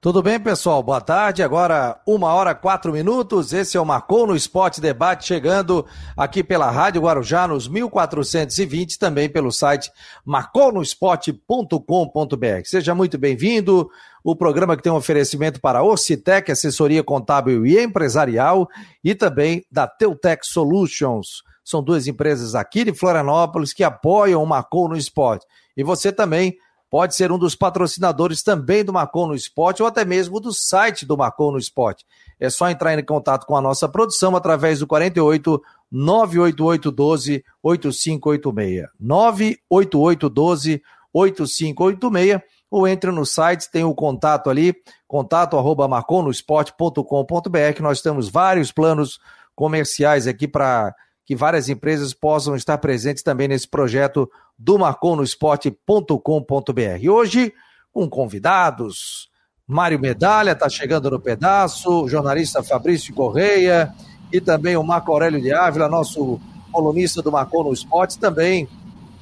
Tudo bem, pessoal? Boa tarde. Agora, uma hora quatro minutos. Esse é o Marcou no Esporte Debate, chegando aqui pela Rádio Guarujá, nos 1420, também pelo site marconosport.com.br. Seja muito bem-vindo. O programa que tem um oferecimento para Orcitec, assessoria contábil e empresarial, e também da Teutec Solutions. São duas empresas aqui de Florianópolis que apoiam o Marcou no Esporte. E você também pode ser um dos patrocinadores também do Marcou no Esporte ou até mesmo do site do Marcou no Esporte. É só entrar em contato com a nossa produção através do 48 988 12 8586. 988 12 8586 ou entre no site, tem o contato ali, contato arroba marconosport.com.br, nós temos vários planos comerciais aqui para que várias empresas possam estar presentes também nesse projeto do marconosport.com.br. Hoje, com convidados, Mário Medalha está chegando no pedaço, jornalista Fabrício Correia e também o Marco Aurélio de Ávila, nosso colunista do Marcou no Esporte, também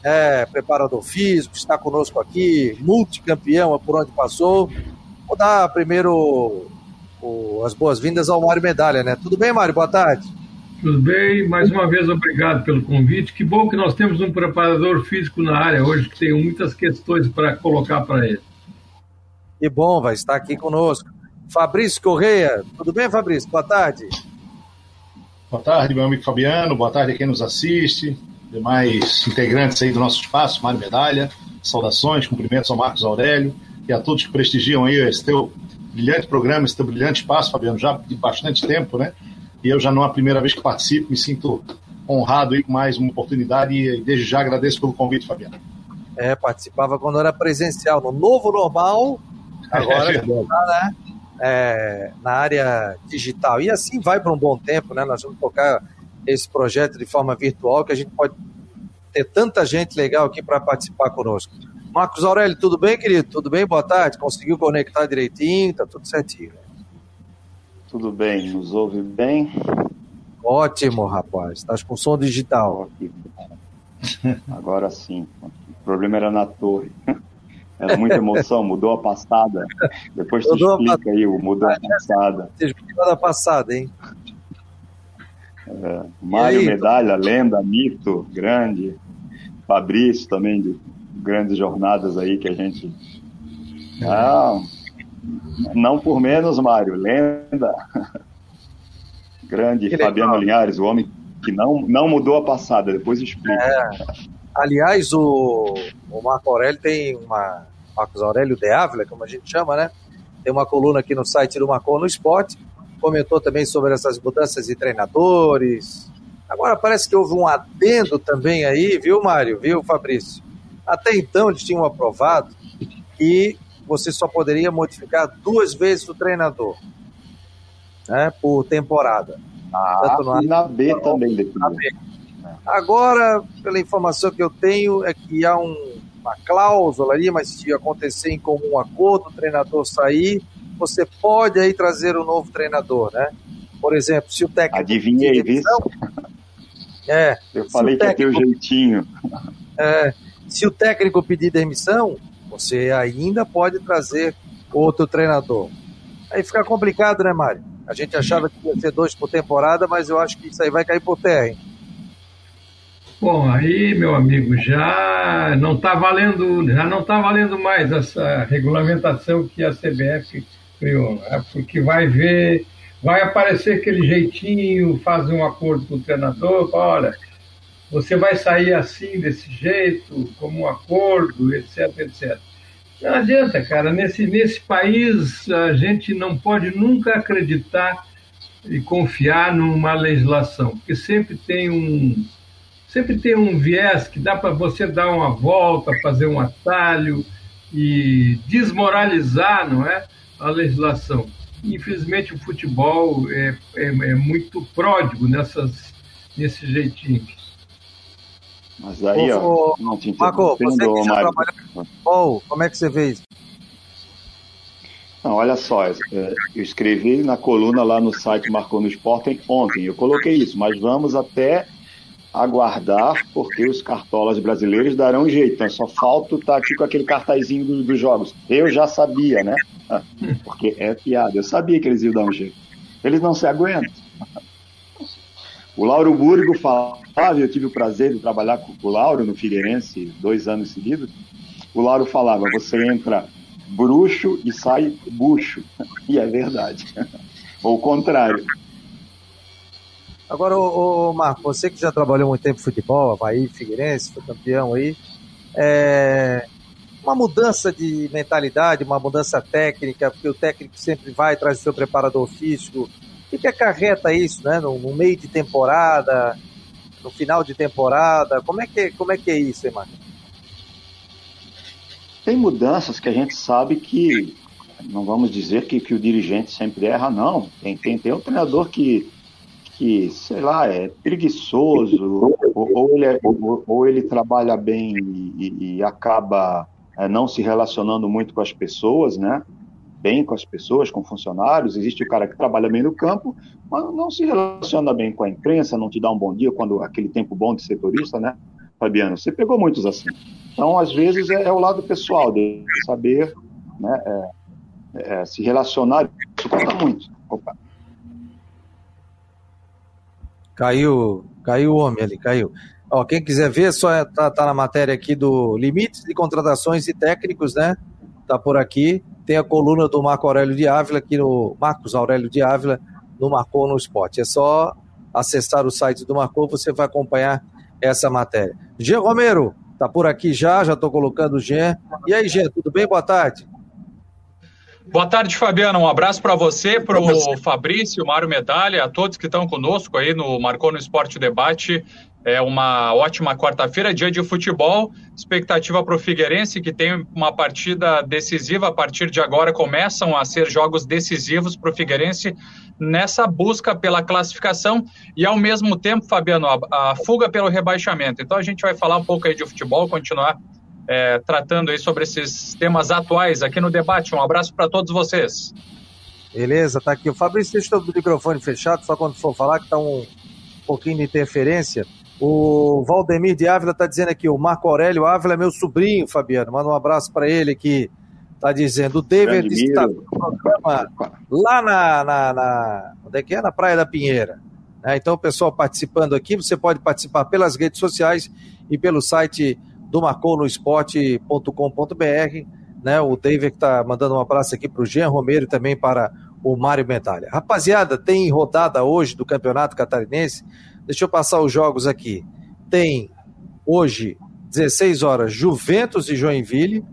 é, preparador físico, está conosco aqui, multicampeão por onde passou. Vou dar primeiro o, as boas-vindas ao Mário Medalha, né? Tudo bem, Mário? Boa tarde. Tudo bem, mais uma vez obrigado pelo convite. Que bom que nós temos um preparador físico na área hoje, que tem muitas questões para colocar para ele. Que bom, vai estar aqui conosco. Fabrício Correia, tudo bem, Fabrício? Boa tarde. Boa tarde, meu amigo Fabiano, boa tarde a quem nos assiste, demais integrantes aí do nosso espaço, Mário Medalha, saudações, cumprimentos ao Marcos Aurélio e a todos que prestigiam aí esse teu brilhante programa, esse teu brilhante espaço, Fabiano, já de bastante tempo, né? E eu já não é a primeira vez que participo, me sinto honrado aí com mais uma oportunidade e desde já agradeço pelo convite, Fabiano. É, participava quando era presencial, no novo normal, agora é, tá, né, é, na área digital. E assim vai por um bom tempo, né? Nós vamos tocar esse projeto de forma virtual que a gente pode ter tanta gente legal aqui para participar conosco. Marcos Aurélio, tudo bem, querido? Tudo bem? Boa tarde. Conseguiu conectar direitinho? Tá tudo certinho. Tudo bem, nos ouve bem? Ótimo, rapaz. Estás com som digital. Agora sim. O problema era na torre. Era muita emoção, mudou a passada. Depois tu mudou explica aí o mudou a passada. Mudou a passada, hein? É, Mário Medalha, lenda, mito, grande. Fabrício também, de grandes jornadas aí que a gente. Ah, não por menos, Mário, lenda. Grande que Fabiano legal. Linhares, o homem que não, não mudou a passada, depois explica. É. Aliás, o, o Marco Aurélio tem uma. Marcos Aurélio de Ávila, como a gente chama, né? Tem uma coluna aqui no site do Marcou no Esporte. Comentou também sobre essas mudanças de treinadores. Agora parece que houve um adendo também aí, viu, Mário? Viu, Fabrício? Até então eles tinham aprovado que você só poderia modificar duas vezes o treinador né, por temporada. Ah, e na B também, na B. Agora, pela informação que eu tenho, é que há um, uma cláusula ali, mas se acontecer em comum acordo, o treinador sair, você pode aí trazer um novo treinador, né? Por exemplo, se o técnico. Adivinhei, viu? É. Eu falei que ia ter o jeitinho. É, se o técnico pedir demissão, você ainda pode trazer outro treinador. Aí fica complicado, né, Mário? A gente achava que ia ser dois por temporada, mas eu acho que isso aí vai cair por terra, hein? Bom, aí, meu amigo, já não está valendo, já não está valendo mais essa regulamentação que a CBF criou, né? porque vai ver, vai aparecer aquele jeitinho, faz um acordo com o treinador, olha, você vai sair assim, desse jeito, como um acordo, etc, etc. Não adianta, cara. Nesse, nesse país, a gente não pode nunca acreditar e confiar numa legislação, porque sempre tem um sempre tem um viés que dá para você dar uma volta, fazer um atalho e desmoralizar, não é, a legislação. Infelizmente o futebol é, é, é muito pródigo nessas nesse jeitinho. Mas aí, ó. Não, te Marco, você que já trabalha com futebol, como é que você vê isso? Não, olha só, é, eu escrevi na coluna lá no site Marcou no Esporte ontem, eu coloquei isso, mas vamos até aguardar, porque os cartolas brasileiros darão um jeito. Então, só falta estar aqui com aquele cartazinho dos, dos jogos. Eu já sabia, né? Porque é piada. Eu sabia que eles iam dar um jeito. Eles não se aguentam. O Lauro Burgo falava, eu tive o prazer de trabalhar com o Lauro no Figueirense dois anos seguidos. O Lauro falava: você entra bruxo e sai bucho. E é verdade. Ou o contrário. Agora, ô, ô, Marco, você que já trabalhou muito tempo em futebol, Havaí, Figueirense, foi campeão aí, é uma mudança de mentalidade, uma mudança técnica, porque o técnico sempre vai, traz o seu preparador físico. O que, acarreta isso, né? No, no, meio de temporada, no final de temporada? Como é que, como é, que é isso, hein? Tem mudanças que a gente sabe que não vamos dizer que, que o dirigente sempre erra, não. Tem, tem, tem um treinador que que, sei lá, é preguiçoso, ou, ou ele, é, ou, ou, ele trabalha bem e, e acaba é, não se relacionando muito com as pessoas, né? Bem com as pessoas, com funcionários. Existe o cara que trabalha bem no campo, mas não se relaciona bem com a imprensa, não te dá um bom dia quando aquele tempo bom de setorista, né? Fabiano, você pegou muitos assim. Então, às vezes, é, é o lado pessoal de saber né, é, é se relacionar. Isso conta muito. Opa. Caiu, caiu o homem ali, caiu. Ó, quem quiser ver, só tá, tá na matéria aqui do Limites de Contratações e Técnicos, né? Tá por aqui. Tem a coluna do Marco Aurélio de Ávila, aqui no Marcos Aurélio de Ávila, no Marcou no Esporte. É só acessar o site do Marcou, você vai acompanhar essa matéria. Jean Romero, tá por aqui já, já tô colocando o Jean. E aí, Jean, tudo bem? Boa tarde. Boa tarde, Fabiano. Um abraço para você, para o Fabrício, Mário Medalha, a todos que estão conosco aí no Marcou no Esporte Debate. É uma ótima quarta-feira, dia de futebol. Expectativa para o Figueirense, que tem uma partida decisiva. A partir de agora começam a ser jogos decisivos para o Figueirense nessa busca pela classificação e, ao mesmo tempo, Fabiano, a, fuga pelo rebaixamento. Então a gente vai falar um pouco aí de futebol, continuar é, tratando aí sobre esses temas atuais aqui no debate. Um abraço para todos vocês. Beleza, tá aqui. O Fabrício deixa o microfone fechado, só quando for falar, que tá um pouquinho de interferência. O Valdemir de Ávila tá dizendo aqui, o Marco Aurélio Ávila é meu sobrinho, Fabiano. Manda um abraço para ele aqui. Tá dizendo, o David está no programa lá na, na, na, Onde é que é? Na Praia da Pinheira. É, então, o pessoal participando aqui, você pode participar pelas redes sociais e pelo site do marconosport.com.br, né? O David que tá mandando um abraço aqui para o Jean Romero e também para o Mário Medalha. Rapaziada, tem rodada hoje do Campeonato Catarinense. Deixa eu passar os jogos aqui. Tem hoje, 16 horas, Juventus e Joinville.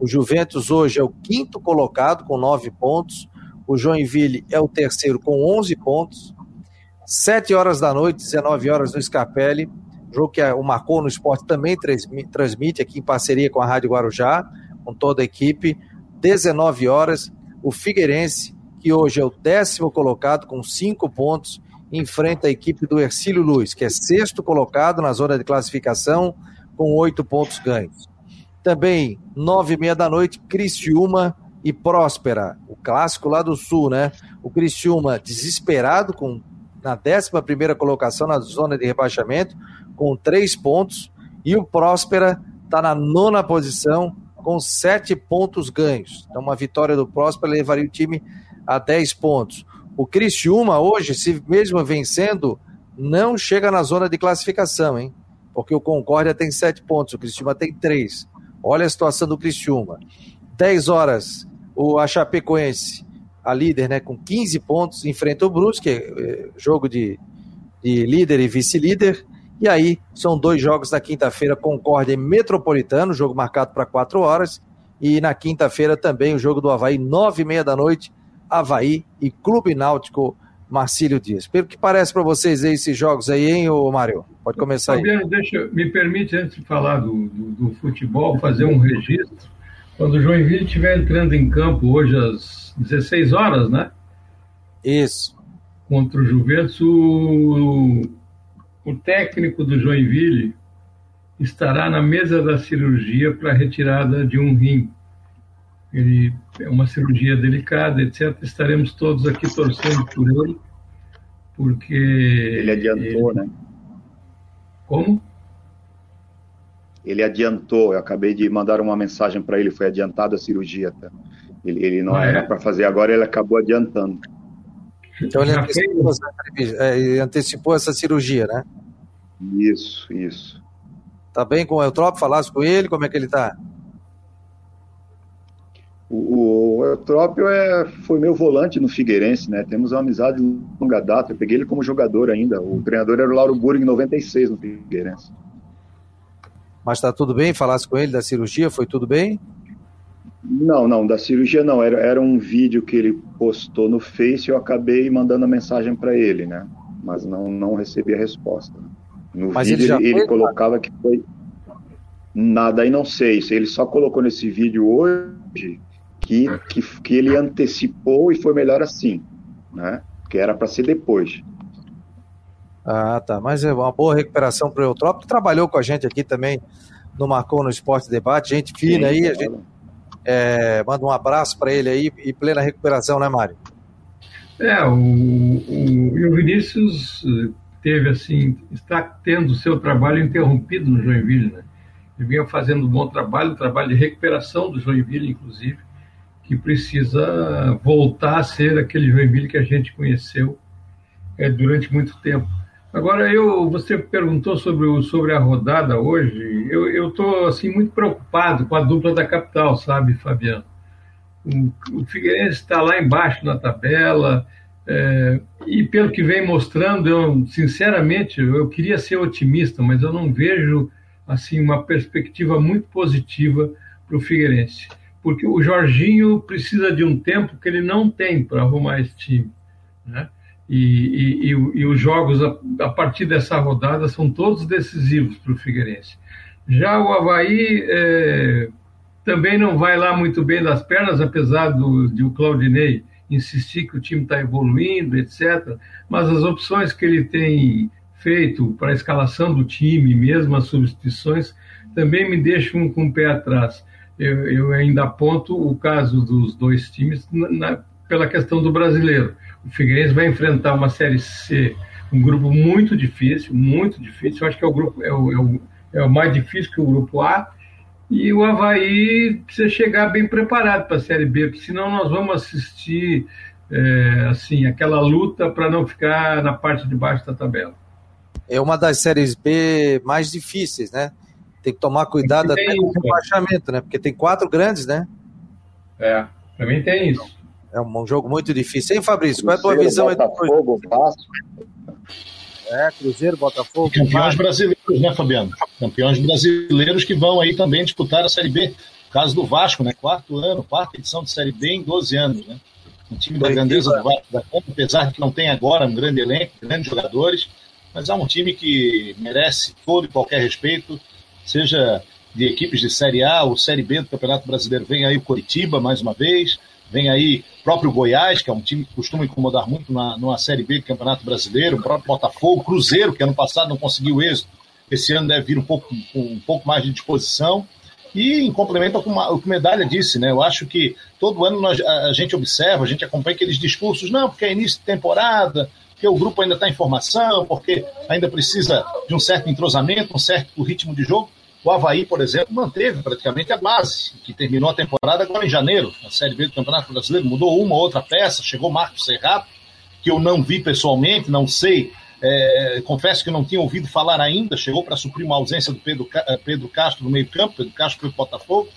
O Juventus hoje é o quinto colocado com nove pontos. O Joinville é o terceiro com 11 pontos. 7 horas da noite, 19 horas no Scarpelli jogo que o Marcou no Esporte também transmite aqui em parceria com a Rádio Guarujá, com toda a equipe. 19 horas, o Figueirense, que hoje é o décimo colocado com cinco pontos, enfrenta a equipe do Ercílio Luz, que é sexto colocado na zona de classificação, com oito pontos ganhos. Também, nove e meia da noite, Criciúma e Próspera, o clássico lá do Sul, né? O Criciúma desesperado, com na décima primeira colocação na zona de rebaixamento, com três pontos, e o Próspera está na nona posição com sete pontos ganhos. Então, uma vitória do Próspera levaria o time a dez pontos. O Criciúma hoje, se mesmo vencendo, não chega na zona de classificação, hein? Porque o Concórdia tem sete pontos, o Criciúma tem três. Olha a situação do Criciúma. 10 horas, o a Chapecoense, a líder, né, com 15 pontos, enfrenta o Brusque, é, jogo de, de líder e vice-líder. E aí, são dois jogos na quinta-feira, Concórdia e Metropolitano, jogo marcado para quatro horas. E na quinta-feira também o jogo do Havaí, nove e meia da noite, Havaí e Clube Náutico Marcílio Dias. Pelo que parece para vocês aí, esses jogos aí, hein, ô Mário? Pode começar aí. Deixa, me permite, antes de falar do, do, do futebol, fazer um registro. Quando o Joinville estiver entrando em campo hoje às 16 horas, né? Isso. Contra o Juventus, o, o técnico do Joinville estará na mesa da cirurgia para retirada de um rim. Ele é uma cirurgia delicada, etc. Estaremos todos aqui torcendo por ele, porque ele adiantou, ele... né? Como? Ele adiantou, eu acabei de mandar uma mensagem para ele, foi adiantada a cirurgia. Tá? Ele, ele não ah, era é? para fazer agora, ele acabou adiantando. Então ele antecipou, essa, é, ele antecipou essa cirurgia, né? Isso, isso. Tá bem com o Eutrópio? Falasse com ele? Como é que ele tá? O, o Eutrópio é, foi meu volante no Figueirense, né? Temos uma amizade de longa data. Eu peguei ele como jogador ainda. O treinador era o Lauro Burg em 96 no Figueirense. Mas tá tudo bem? Falasse com ele da cirurgia? Foi tudo bem? Não, não, da cirurgia não. Era, era um vídeo que ele postou no Face e eu acabei mandando a mensagem para ele, né? Mas não, não recebi a resposta. No Mas vídeo ele, ele, ele colocava que foi. Nada, aí não sei. Se ele só colocou nesse vídeo hoje que, que, que ele antecipou e foi melhor assim, né? Que era para ser depois. Ah, tá. Mas é uma boa recuperação para o Eutrópio. Trabalhou com a gente aqui também no Marcou no Esporte Debate. Gente fina Sim, aí. A gente é, manda um abraço para ele aí e plena recuperação, né, Mário? É, o, o, o Vinícius teve assim, está tendo o seu trabalho interrompido no Joinville, né? Ele vinha fazendo um bom trabalho, um trabalho de recuperação do Joinville, inclusive, que precisa voltar a ser aquele Joinville que a gente conheceu é, durante muito tempo. Agora, eu, você perguntou sobre, o, sobre a rodada hoje. Eu estou assim, muito preocupado com a dupla da capital, sabe, Fabiano? O, o Figueirense está lá embaixo na tabela, é, e pelo que vem mostrando, eu, sinceramente, eu queria ser otimista, mas eu não vejo assim uma perspectiva muito positiva para o Figueirense. Porque o Jorginho precisa de um tempo que ele não tem para arrumar esse time. Né? E, e, e, os jogos a, a, partir dessa rodada são todos decisivos para o Figueirense. Já o Havaí é, também não vai lá muito bem das pernas, apesar do, de o Claudinei insistir que o time está evoluindo, etc. Mas as opções que ele tem feito para a escalação do time, mesmo as substituições, também me deixam com o pé atrás. Eu, eu ainda aponto o caso dos dois times na, na, pela questão do brasileiro. O Figueirense vai enfrentar uma Série C, um grupo muito difícil, muito difícil. Eu acho que é o grupo é o, é o, é o mais difícil que o grupo A. E o Havaí precisa chegar bem preparado para a Série B, porque senão nós vamos assistir é, assim aquela luta para não ficar na parte de baixo da tabela. É uma das séries B mais difíceis, né? Tem que tomar cuidado até com o rebaixamento, né? Porque tem quatro grandes, né? É, também tem isso. É um jogo muito difícil. Hein, Fabrício? Qual é a tua visão aí do Vasco. É, Cruzeiro, Botafogo. Campeões Vasco. brasileiros, né, Fabiano? Campeões brasileiros que vão aí também disputar a Série B. caso do Vasco, né? Quarto ano, quarta edição de Série B em 12 anos, né? Um time da grandeza do Vasco da Conta, apesar de que não tem agora um grande elenco, grandes jogadores, mas é um time que merece todo e qualquer respeito, seja de equipes de Série A ou Série B do Campeonato Brasileiro. Vem aí o Coritiba mais uma vez, Vem aí próprio Goiás, que é um time que costuma incomodar muito na, numa Série B do Campeonato Brasileiro, o próprio Botafogo, Cruzeiro, que ano passado não conseguiu êxito, esse ano deve vir um pouco, um pouco mais de disposição. E em complemento ao que o Medalha disse, né? Eu acho que todo ano nós, a, gente observa, a gente acompanha aqueles discursos, não, porque é início de temporada, porque o grupo ainda está em formação, porque ainda precisa de um certo entrosamento, um certo ritmo de jogo. O Havaí, por exemplo, manteve praticamente a base, que terminou a temporada agora em janeiro, na Série B do Campeonato Brasileiro. Mudou uma ou outra peça, chegou Marcos Serrato, que eu não vi pessoalmente, não sei, é, confesso que não tinha ouvido falar ainda, chegou para suprir uma ausência do Pedro, eh, Pedro Castro no meio-campo, Pedro Castro foi para o Botafogo.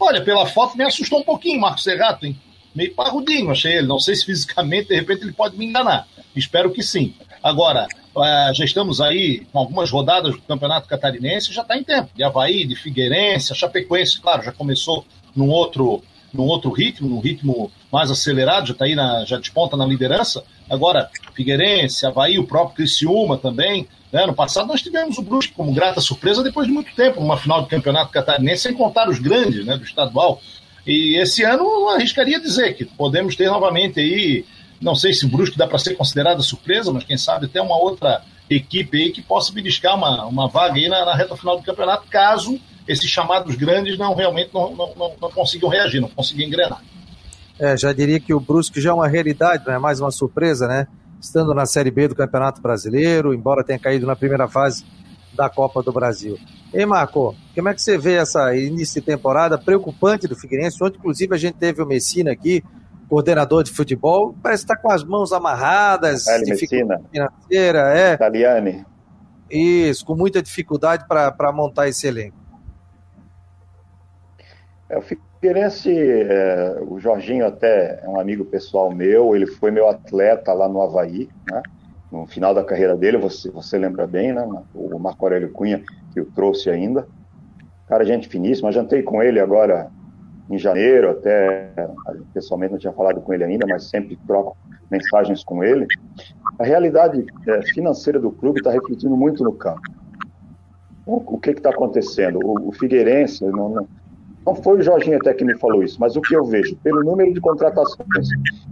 Olha, pela foto me assustou um pouquinho Marcos Serrato, hein? Meio parrudinho, achei ele. Não sei se fisicamente, de repente, ele pode me enganar. Espero que sim. Agora, é, já estamos aí com algumas rodadas do Campeonato Catarinense, já está em tempo. De Havaí, de Figueirense, a Chapecoense, claro, já começou num outro, num outro ritmo, num ritmo mais acelerado, já está aí, na, já desponta na liderança. Agora, Figueirense, Havaí, o próprio Criciúma também. Né? No passado nós tivemos o Brusque como grata surpresa depois de muito tempo, numa final do Campeonato Catarinense, sem contar os grandes né, do estadual. E esse ano eu arriscaria dizer que podemos ter novamente aí não sei se o Brusque dá para ser considerada surpresa, mas quem sabe até uma outra equipe aí que possa beliscar uma, uma vaga aí na, na reta final do campeonato, caso esses chamados grandes não realmente não, não, não, não consigam reagir, não consigam engrenar. É, já diria que o Brusque já é uma realidade, não é mais uma surpresa, né? Estando na Série B do Campeonato Brasileiro, embora tenha caído na primeira fase da Copa do Brasil. Ei, Marco, como é que você vê essa início de temporada preocupante do Figueirense? Onde, inclusive, a gente teve o Messina aqui, coordenador de futebol, parece estar tá com as mãos amarradas, Messina. financeira, é. Italiane. Isso, com muita dificuldade para montar esse elenco. É, o Figueirense, é, o Jorginho até é um amigo pessoal meu, ele foi meu atleta lá no Havaí, né? no final da carreira dele, você, você lembra bem, né? O Marco Aurélio Cunha, que o trouxe ainda. Cara, gente finíssima, jantei com ele agora em janeiro, até pessoalmente não tinha falado com ele ainda, mas sempre troco mensagens com ele. A realidade é, financeira do clube está refletindo muito no campo. O, o que está acontecendo? O, o Figueirense, não, não, não, foi o Jorginho até que me falou isso, mas o que eu vejo, pelo número de contratações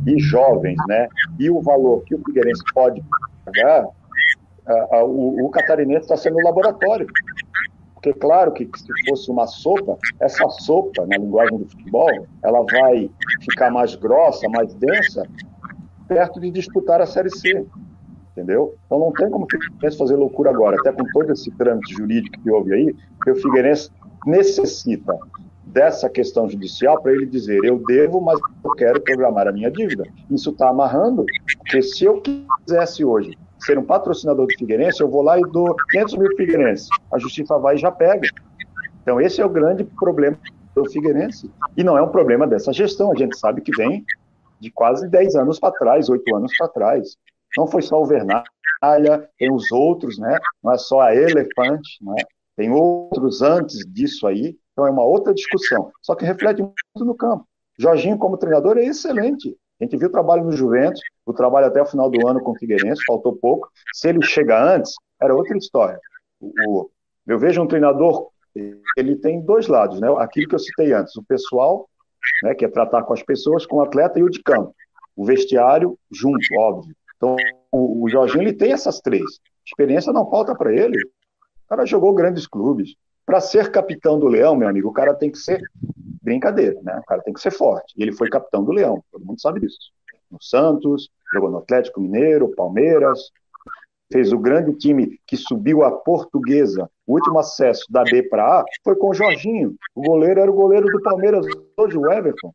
e jovens, né, e o valor que o Figueirense pode pagar, a, a, o, o catarinense está sendo um laboratório. Porque, claro, que se fosse uma sopa, essa sopa, na linguagem do futebol, ela vai ficar mais grossa, mais densa, perto de disputar a Série C. Entendeu? Então não tem como o Figueirense fazer loucura agora, até com todo esse trâmite jurídico que houve aí, porque o Figueirense necessita dessa questão judicial para ele dizer: eu devo, mas eu quero programar a minha dívida. Isso está amarrando, porque se eu quisesse hoje ser um patrocinador do Figueirense, eu vou lá e dou 500 mil Figueirense. A justiça vai e já pega. Então, esse é o grande problema do Figueirense. E não é um problema dessa gestão. A gente sabe que vem de quase 10 anos para trás, 8 anos para trás. Não foi só o Vernalha, tem os outros, né? Não é só a Elefante, né? Tem outros antes disso aí. Então, é uma outra discussão. Só que reflete muito no campo. Jorginho, como treinador, é excelente. A gente viu o trabalho no Juventus, o trabalho até o final do ano com o Figueirense, faltou pouco. Se ele chega antes, era outra história. O, eu vejo um treinador, ele tem dois lados, né? Aquilo que eu citei antes, o pessoal, né, que é tratar com as pessoas, com o atleta e o de campo. O vestiário junto, óbvio. Então, o, o Jorginho, ele tem essas três. Experiência não falta para ele. O cara jogou grandes clubes. Para ser capitão do Leão, meu amigo, o cara tem que ser brincadeira, né? O cara tem que ser forte. E ele foi capitão do Leão, todo mundo sabe disso. No Santos, jogou no Atlético Mineiro, Palmeiras, fez o grande time que subiu a Portuguesa. O último acesso da B para A foi com o Jorginho. O goleiro era o goleiro do Palmeiras, hoje o Everton.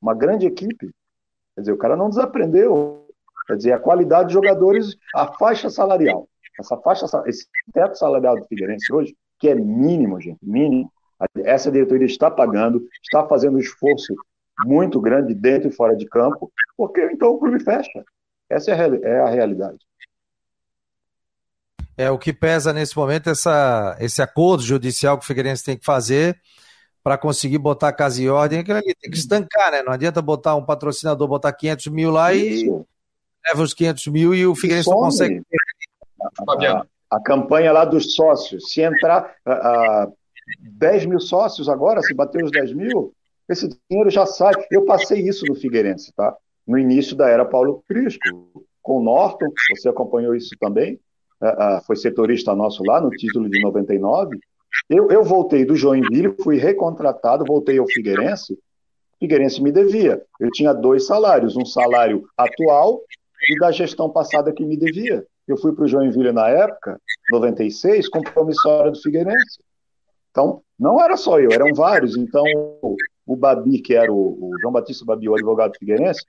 Uma grande equipe. Quer dizer, o cara não desaprendeu. Quer dizer, a qualidade de jogadores, a faixa salarial. Essa faixa, esse teto salarial do Figueirense hoje, que é mínimo, gente, mínimo, essa diretoria está pagando, está fazendo um esforço muito grande dentro e fora de campo, porque então o clube fecha. Essa é a, é a realidade. É, o que pesa nesse momento é essa, esse acordo judicial que o Figueirense tem que fazer para conseguir botar a casa em ordem, aquilo ali tem que estancar, né? Não adianta botar um patrocinador, botar 500 mil lá Isso. e leva os 500 mil e o Figueirense não consegue. A, a, a, campanha lá dos sócios, se entrar, a, 10 mil sócios agora, se bater os 10 mil, esse dinheiro já sai. Eu passei isso no Figueirense, tá? No início da era Paulo Prisco, com o Norton, você acompanhou isso também, uh, uh, foi setorista nosso lá no título de 99. Eu, eu voltei do Joinville, fui recontratado, voltei ao Figueirense. Figueirense me devia. Eu tinha dois salários, um salário atual e da gestão passada que me devia. Eu fui para o Joinville na época, 96, como promissória do Figueirense. Então, não era só eu, eram vários. Então, o Babi, que era o, o João Batista Babi, o advogado figueirense,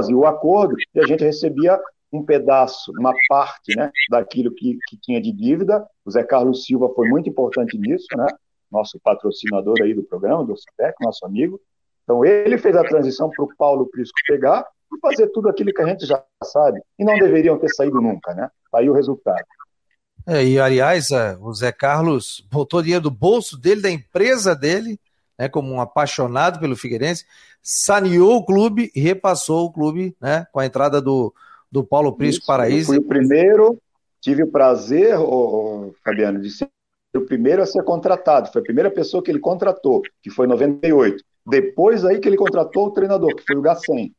fazia o acordo e a gente recebia um pedaço, uma parte né, daquilo que, que tinha de dívida. O Zé Carlos Silva foi muito importante nisso, né? nosso patrocinador aí do programa, do CIPEC, nosso amigo. Então, ele fez a transição para o Paulo Prisco pegar e fazer tudo aquilo que a gente já sabe. E não deveriam ter saído nunca, né? Aí o resultado. É, e, aliás, é, o Zé Carlos botou dinheiro do bolso dele, da empresa dele, né, como um apaixonado pelo Figueirense, saneou o clube e repassou o clube né, com a entrada do, do Paulo Prisco Paraíso. Fui o primeiro, tive o prazer, oh, Fabiano, de ser o primeiro a ser contratado. Foi a primeira pessoa que ele contratou, que foi em 98. Depois aí que ele contratou o treinador, que foi o Gacem.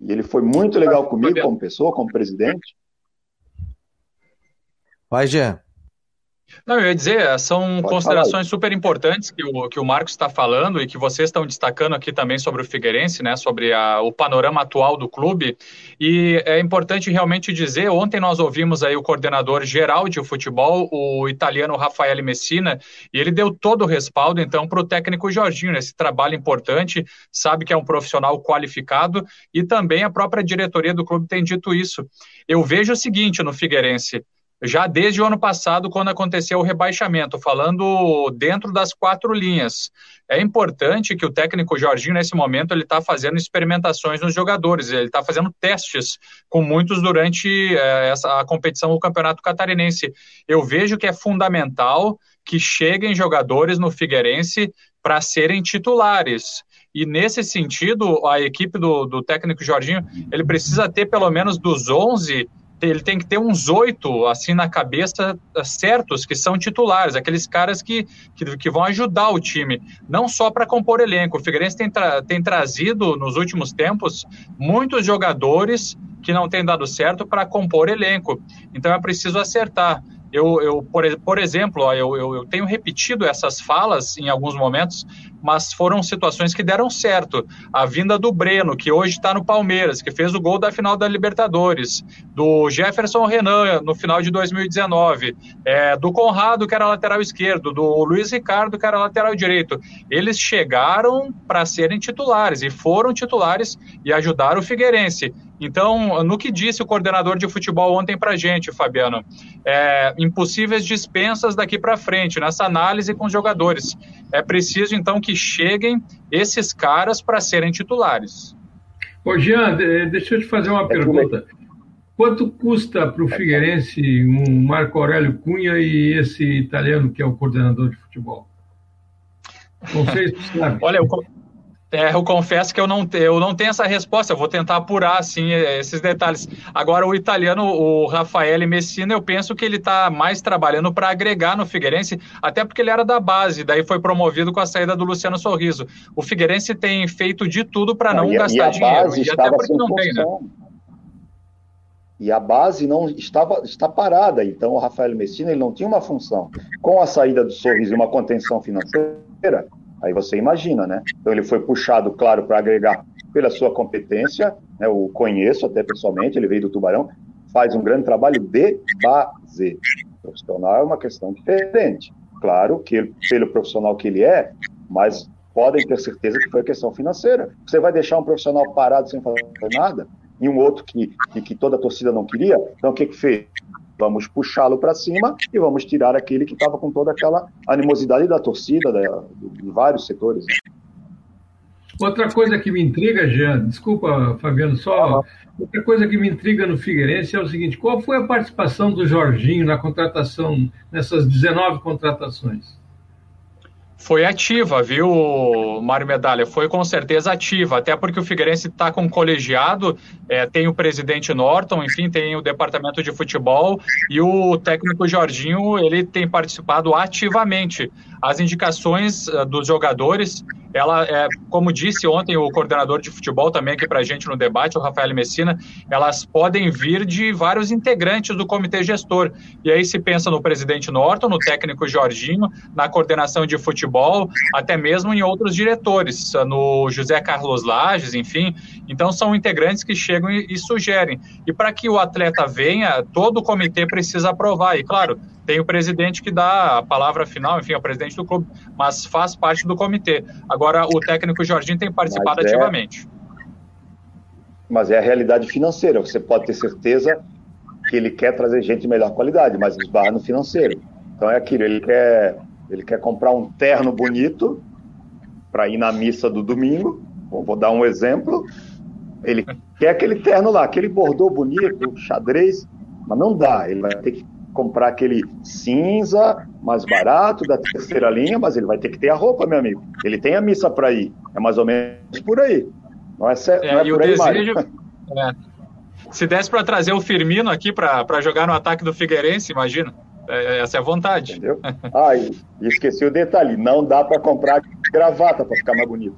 E ele foi muito legal comigo como pessoa, como presidente. Vai, Jean. Não, eu ia dizer, são Pode considerações super importantes que o, que o Marcos está falando e que vocês estão destacando aqui também sobre o Figueirense, né, sobre a, o panorama atual do clube. E é importante realmente dizer, ontem nós ouvimos aí o coordenador geral de futebol, o italiano Rafael Messina, e ele deu todo o respaldo, então, para o técnico Jorginho, nesse trabalho importante, sabe que é um profissional qualificado e também a própria diretoria do clube tem dito isso. Eu vejo o seguinte no Figueirense, já desde o ano passado, quando aconteceu o rebaixamento, falando dentro das quatro linhas. É importante que o técnico Jorginho, nesse momento, ele está fazendo experimentações nos jogadores, ele está fazendo testes com muitos durante é, essa, a competição do Campeonato Catarinense. Eu vejo que é fundamental que cheguem jogadores no Figueirense para serem titulares. E nesse sentido, a equipe do, do técnico Jorginho, ele precisa ter pelo menos dos 11 ele tem que ter uns oito, assim, na cabeça, eh, certos, que são titulares, aqueles caras que, que, que vão ajudar o time, não só para compor elenco. O Figueirense tem, tra tem trazido, nos últimos tempos, muitos jogadores que não têm dado certo para compor elenco. Então é preciso acertar. Eu, eu por, por exemplo, ó, eu, eu, eu, tenho repetido essas falas em alguns momentos, mas foram situações que deram certo. A vinda do Breno, que hoje está no Palmeiras, que fez o gol da final da Libertadores, do Jefferson Renan no final de 2019, é, do Conrado, que era lateral esquerdo, do Luiz Ricardo, que era lateral direito. Eles chegaram para serem titulares e foram titulares e ajudaram o Figueirense. Então, no que disse o coordenador de futebol ontem para gente, Fabiano, é, impossíveis dispensas daqui para frente, nessa análise com os jogadores. É preciso, então, que cheguem esses caras para serem titulares. Ô, Jean, deixa eu te fazer uma é pergunta. Quanto custa para o Figueirense um Marco Aurélio Cunha e esse italiano que é o coordenador de futebol? Não sei se sabe. Olha, eu, é, eu confesso que eu não, eu não tenho essa resposta, eu vou tentar apurar assim, esses detalhes. Agora, o italiano, o Rafael Messina, eu penso que ele está mais trabalhando para agregar no Figueirense, até porque ele era da base, daí foi promovido com a saída do Luciano Sorriso. O Figueirense tem feito de tudo para não, não gastar dinheiro, e até porque não tem, né? E a base não estava está parada, então o Rafael Messina ele não tinha uma função. Com a saída do Sorriso e uma contenção financeira, Aí você imagina, né? Então ele foi puxado, claro, para agregar pela sua competência, né? Eu conheço até pessoalmente, ele veio do Tubarão, faz um grande trabalho de base. O profissional é uma questão diferente. Claro que ele, pelo profissional que ele é, mas podem ter certeza que foi questão financeira. Você vai deixar um profissional parado sem fazer nada? E um outro que, que, que toda a torcida não queria? Então o que que fez? Vamos puxá-lo para cima e vamos tirar aquele que estava com toda aquela animosidade da torcida, da, de vários setores. Né? Outra coisa que me intriga, Jean, desculpa, Fabiano, só. Outra coisa que me intriga no Figueirense é o seguinte: qual foi a participação do Jorginho na contratação, nessas 19 contratações? Foi ativa, viu, Mário Medalha? Foi com certeza ativa, até porque o Figueirense está com um colegiado, é, tem o presidente Norton, enfim, tem o departamento de futebol e o técnico Jorginho, ele tem participado ativamente. As indicações uh, dos jogadores ela, é, como disse ontem o coordenador de futebol também aqui para a gente no debate, o Rafael Messina, elas podem vir de vários integrantes do comitê gestor. E aí se pensa no presidente Norton, no técnico Jorginho, na coordenação de futebol, até mesmo em outros diretores, no José Carlos Lages, enfim. Então são integrantes que chegam e, e sugerem. E para que o atleta venha, todo o comitê precisa aprovar. E claro, tem o presidente que dá a palavra final, enfim, é o presidente do clube, mas faz parte do comitê. Agora, o técnico Jorginho tem participado é, ativamente. Mas é a realidade financeira. Você pode ter certeza que ele quer trazer gente de melhor qualidade, mas esbarra no financeiro. Então é aquilo, ele quer, ele quer comprar um terno bonito para ir na missa do domingo. Vou dar um exemplo. Ele quer aquele terno lá, aquele bordô bonito, xadrez, mas não dá. Ele vai ter que comprar aquele cinza mais barato da terceira linha, mas ele vai ter que ter a roupa, meu amigo. Ele tem a missa para ir. É mais ou menos por aí. Não é, certo, é, não é por aí, desejo, é. Se desse para trazer o Firmino aqui para jogar no ataque do Figueirense, imagina. É, essa é a vontade. Entendeu? Ah, e esqueci o detalhe: não dá para comprar gravata para ficar mais bonito.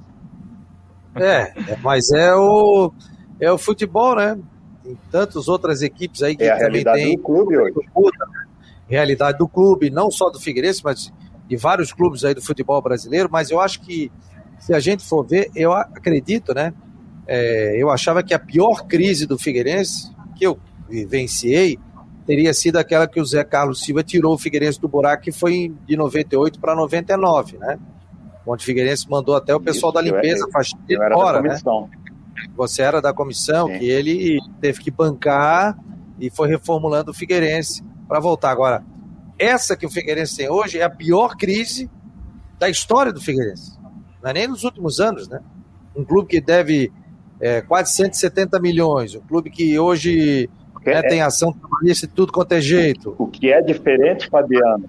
É, mas é o, é o futebol, né? Tem tantas outras equipes aí que é a realidade tem. do clube hoje. realidade do clube, não só do Figueirense, mas de vários clubes aí do futebol brasileiro, mas eu acho que se a gente for ver, eu acredito, né? É, eu achava que a pior crise do Figueirense, que eu vivenciei, teria sido aquela que o Zé Carlos Silva tirou o Figueirense do buraco, que foi de 98 para 99, né? Onde o Figueirense mandou até o pessoal Isso, da limpeza faxineira embora, né? Você era da comissão, Sim. que ele teve que bancar e foi reformulando o Figueirense para voltar. Agora, essa que o Figueirense tem hoje é a pior crise da história do Figueirense. Não é nem nos últimos anos, né? Um clube que deve é, quase 170 milhões, um clube que hoje né, é, tem ação trabalhista e tudo quanto é jeito. O que é diferente, Fabiano,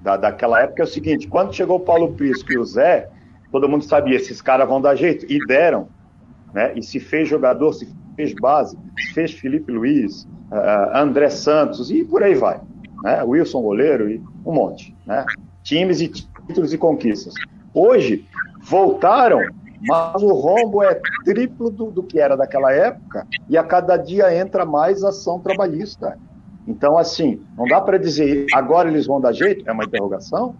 da, daquela época é o seguinte: quando chegou o Paulo Prisco e o Zé, todo mundo sabia, esses caras vão dar jeito, e deram. Né? E se fez jogador, se fez base, se fez Felipe Luiz, uh, André Santos e por aí vai. Né? Wilson Goleiro e um monte. Né? Times e títulos e conquistas. Hoje, voltaram, mas o rombo é triplo do, do que era daquela época e a cada dia entra mais ação trabalhista. Então, assim, não dá para dizer agora eles vão dar jeito? É uma interrogação?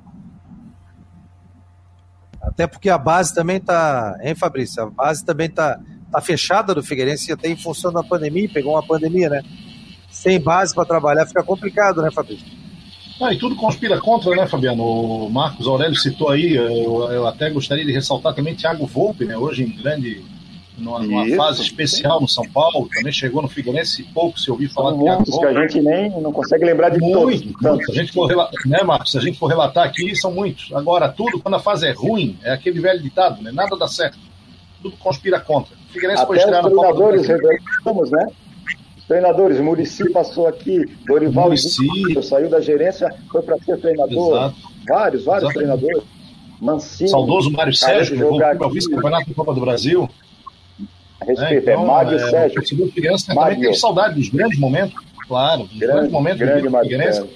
Até porque a base também está, hein, Fabrício? A base também está tá fechada do Figueirense, até em função da pandemia, pegou uma pandemia, né? Sem base para trabalhar fica complicado, né, Fabrício? Ah, e tudo conspira contra, né, Fabiano? O Marcos Aurélio citou aí, eu, eu até gostaria de ressaltar também Thiago Volpe, né? Hoje em grande numa, numa Isso, fase especial no São Paulo, também chegou no Figueirense, pouco se ouviu falar de muitos que a gente nem não consegue lembrar de muito, todos. Muito. A gente for relatar, né, Marcos? Se a gente for relatar aqui, são muitos. Agora, tudo, quando a fase é ruim, é aquele velho ditado, né? Nada dá certo. Tudo conspira contra. O Figueirense Até estrear na Copa do revelamos, né? Treinadores, Murici passou aqui, Dorival Muricy. saiu da gerência, foi para ser treinador. Exato. Vários, vários Exato. treinadores. Mancini. Saudoso Mário Sérgio, que jogou o vice-campeonato da Copa do Brasil. A respeito, é, então, é Mário é, Sérgio. O criança Mário. também tem saudade dos grandes momentos, claro, dos grande, grandes momentos grande do Figueirense.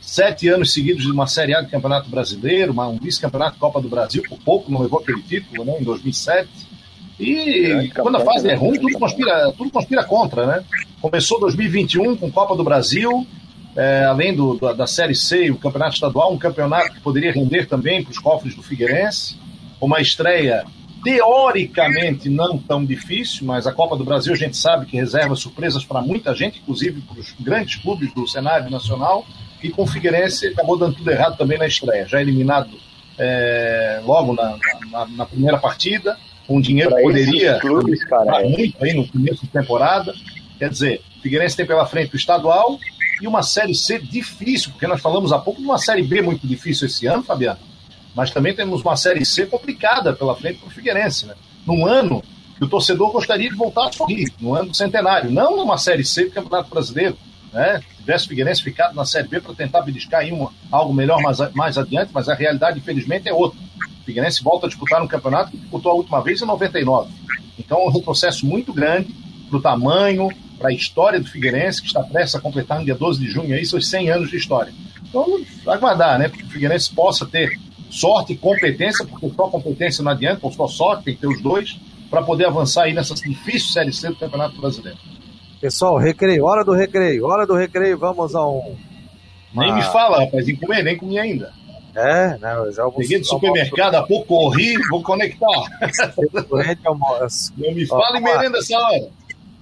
Sete anos seguidos de uma Série A do Campeonato Brasileiro, uma, um vice-campeonato Copa do Brasil, por pouco não levou aquele título, né, em 2007. E quando a fase é ruim, tudo conspira, tudo conspira contra, né? Começou 2021 com Copa do Brasil, é, além do, da, da, Série C, o Campeonato Estadual, um campeonato que poderia render também para os cofres do Figueirense. Uma estreia teoricamente não tão difícil, mas a Copa do Brasil a gente sabe que reserva surpresas para muita gente, inclusive para os grandes clubes do cenário nacional, e com o Figueirense acabou dando tudo errado também na estreia, já eliminado é, logo na, na, na, primeira partida, com dinheiro pra que poderia clubes, cara, é. muito aí no começo da temporada. Quer dizer, o Figueirense tem pela frente o estadual e uma Série C difícil, porque nós falamos há pouco de uma Série B muito difícil esse ano, Fabiano mas também temos uma Série C complicada pela frente para o Figueirense. Né? Num ano que o torcedor gostaria de voltar a sorrir, no ano do centenário, não numa Série C do Campeonato Brasileiro. Né? Se tivesse o Figueirense ficado na Série B para tentar beliscar aí algo melhor mais, mais adiante, mas a realidade, infelizmente, é outra. O Figueirense volta a disputar um campeonato que disputou a última vez em 99. Então é um retrocesso muito grande para o tamanho, para a história do Figueirense, que está prestes a completar no dia 12 de junho aí seus 100 anos de história. Então, aguardar, né? Porque o Figueirense possa ter sorte e competência, porque só competência não adianta, ou só sorte, tem que ter os dois, para poder avançar aí nessa difícil Série C do Campeonato Brasileiro. Pessoal, recreio, hora do recreio, hora do recreio, vamos a um. Uma... Nem me fala, rapaz, em comer, nem comi ainda. É, não, eu já. Peguei do supermercado, há pouco corri, vou conectar. não me fala em merenda essa hora.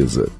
empresa.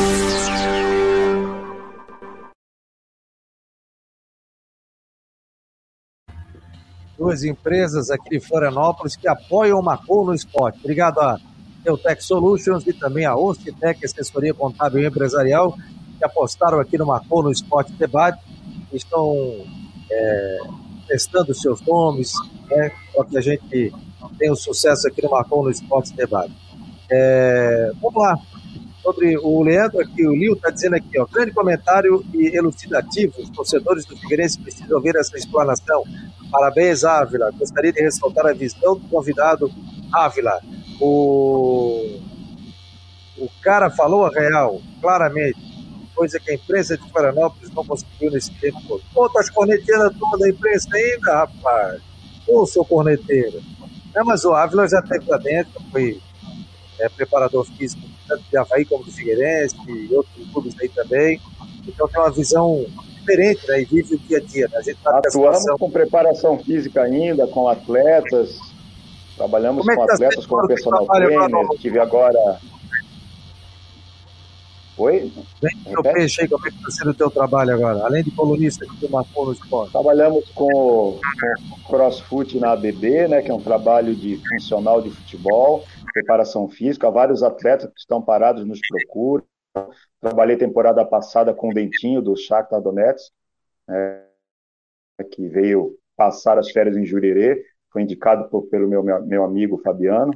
duas empresas aqui de Florianópolis que apoiam o Marcou no esporte. Obrigado a Eutec Solutions e também a Ocitec, assessoria contábil e empresarial, que apostaram aqui no Marcou no Esporte Debate. Estão é, testando seus nomes, né, para que a gente tenha um sucesso aqui no Marcou no Esporte Debate. É, vamos lá. Sobre o Leandro aqui, o Lio está dizendo aqui, ó, grande comentário e elucidativo. Os torcedores do Figueirense precisam ouvir essa explanação. Parabéns, Ávila. Gostaria de ressaltar a visão do convidado Ávila. O, o cara falou a real, claramente, coisa que a imprensa de Florianópolis não conseguiu nesse tempo. Pô, tá corneteando toda a imprensa ainda, rapaz. Pô, sou corneteiro. Não, mas o Ávila já teve lá dentro, foi é, preparador físico tanto de Havaí como do Figueirense e outros clubes aí também. Então tem uma visão diferente, né? E vive o dia a dia. Né? A gente tá Atuamos com preparação física ainda, com atletas, trabalhamos é com tá atletas como personal trainer, tive agora... Oi? Vem o peixe aí, como é que está sendo o teu trabalho agora? Além de colunista que tu marcou no esporte. Trabalhamos com, com crossfoot na ABB, né, que é um trabalho de funcional de futebol preparação física, vários atletas que estão parados nos procuram. Trabalhei temporada passada com o Dentinho, do Shakhtar Donetsk, né, que veio passar as férias em Jurerê, foi indicado por, pelo meu, meu, meu, amigo Fabiano,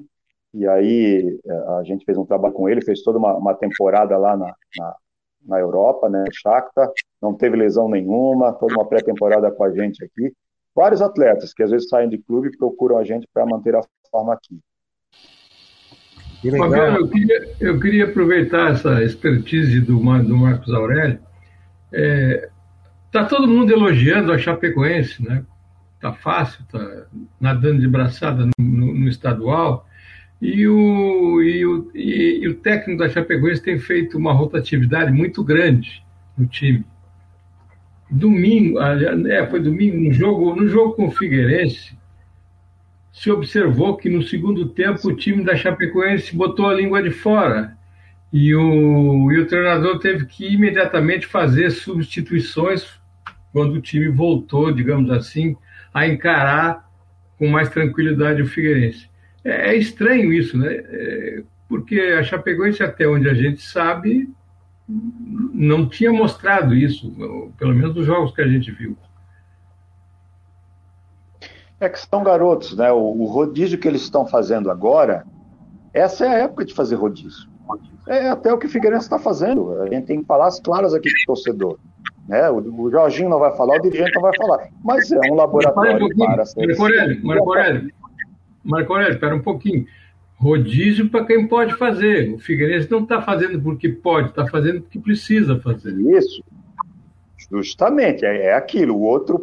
e aí eh, a gente fez um trabalho com ele, fez toda uma, uma temporada lá na, na, na Europa, né, Shakhtar, não teve lesão nenhuma, toda uma pré-temporada com a gente aqui. Vários atletas que às vezes saem de clube e procuram a gente para manter a forma aqui. Fabiano, eu queria, eu queria aproveitar essa expertise do, do Marcos Aurélio. Está é, tá todo mundo elogiando a Chapecoense, né? Está fácil, está nadando de braçada no, no, no estadual. E o, e, o, e, e o técnico da Chapecoense tem feito uma rotatividade muito grande no time. Domingo, é, foi domingo, no jogo, no jogo com o Figueirense, se observou que no segundo tempo o time da Chapecoense botou a língua de fora e o, e o treinador teve que imediatamente fazer substituições quando o time voltou, digamos assim, a encarar com mais tranquilidade o Figueirense. É, é estranho isso, né? É, porque a Chapecoense, até onde a gente sabe, não tinha mostrado isso, pelo menos nos jogos que a gente viu. É que são garotos, né? O, o, rodízio que eles estão fazendo agora, essa é a época de fazer rodízio. É até o que o Figueirense está fazendo. A gente tem palavras claras aqui para o torcedor. Né? O, o, Jorginho não vai falar, o dirigente não vai falar. Mas é um laboratório um para ser. Marco Aurélio, Marco Aurélio, Marco Aurélio, espera um pouquinho. Rodízio para quem pode fazer. O Figueirense não está fazendo porque pode, está fazendo porque precisa fazer. Isso. Justamente, é, é aquilo. O outro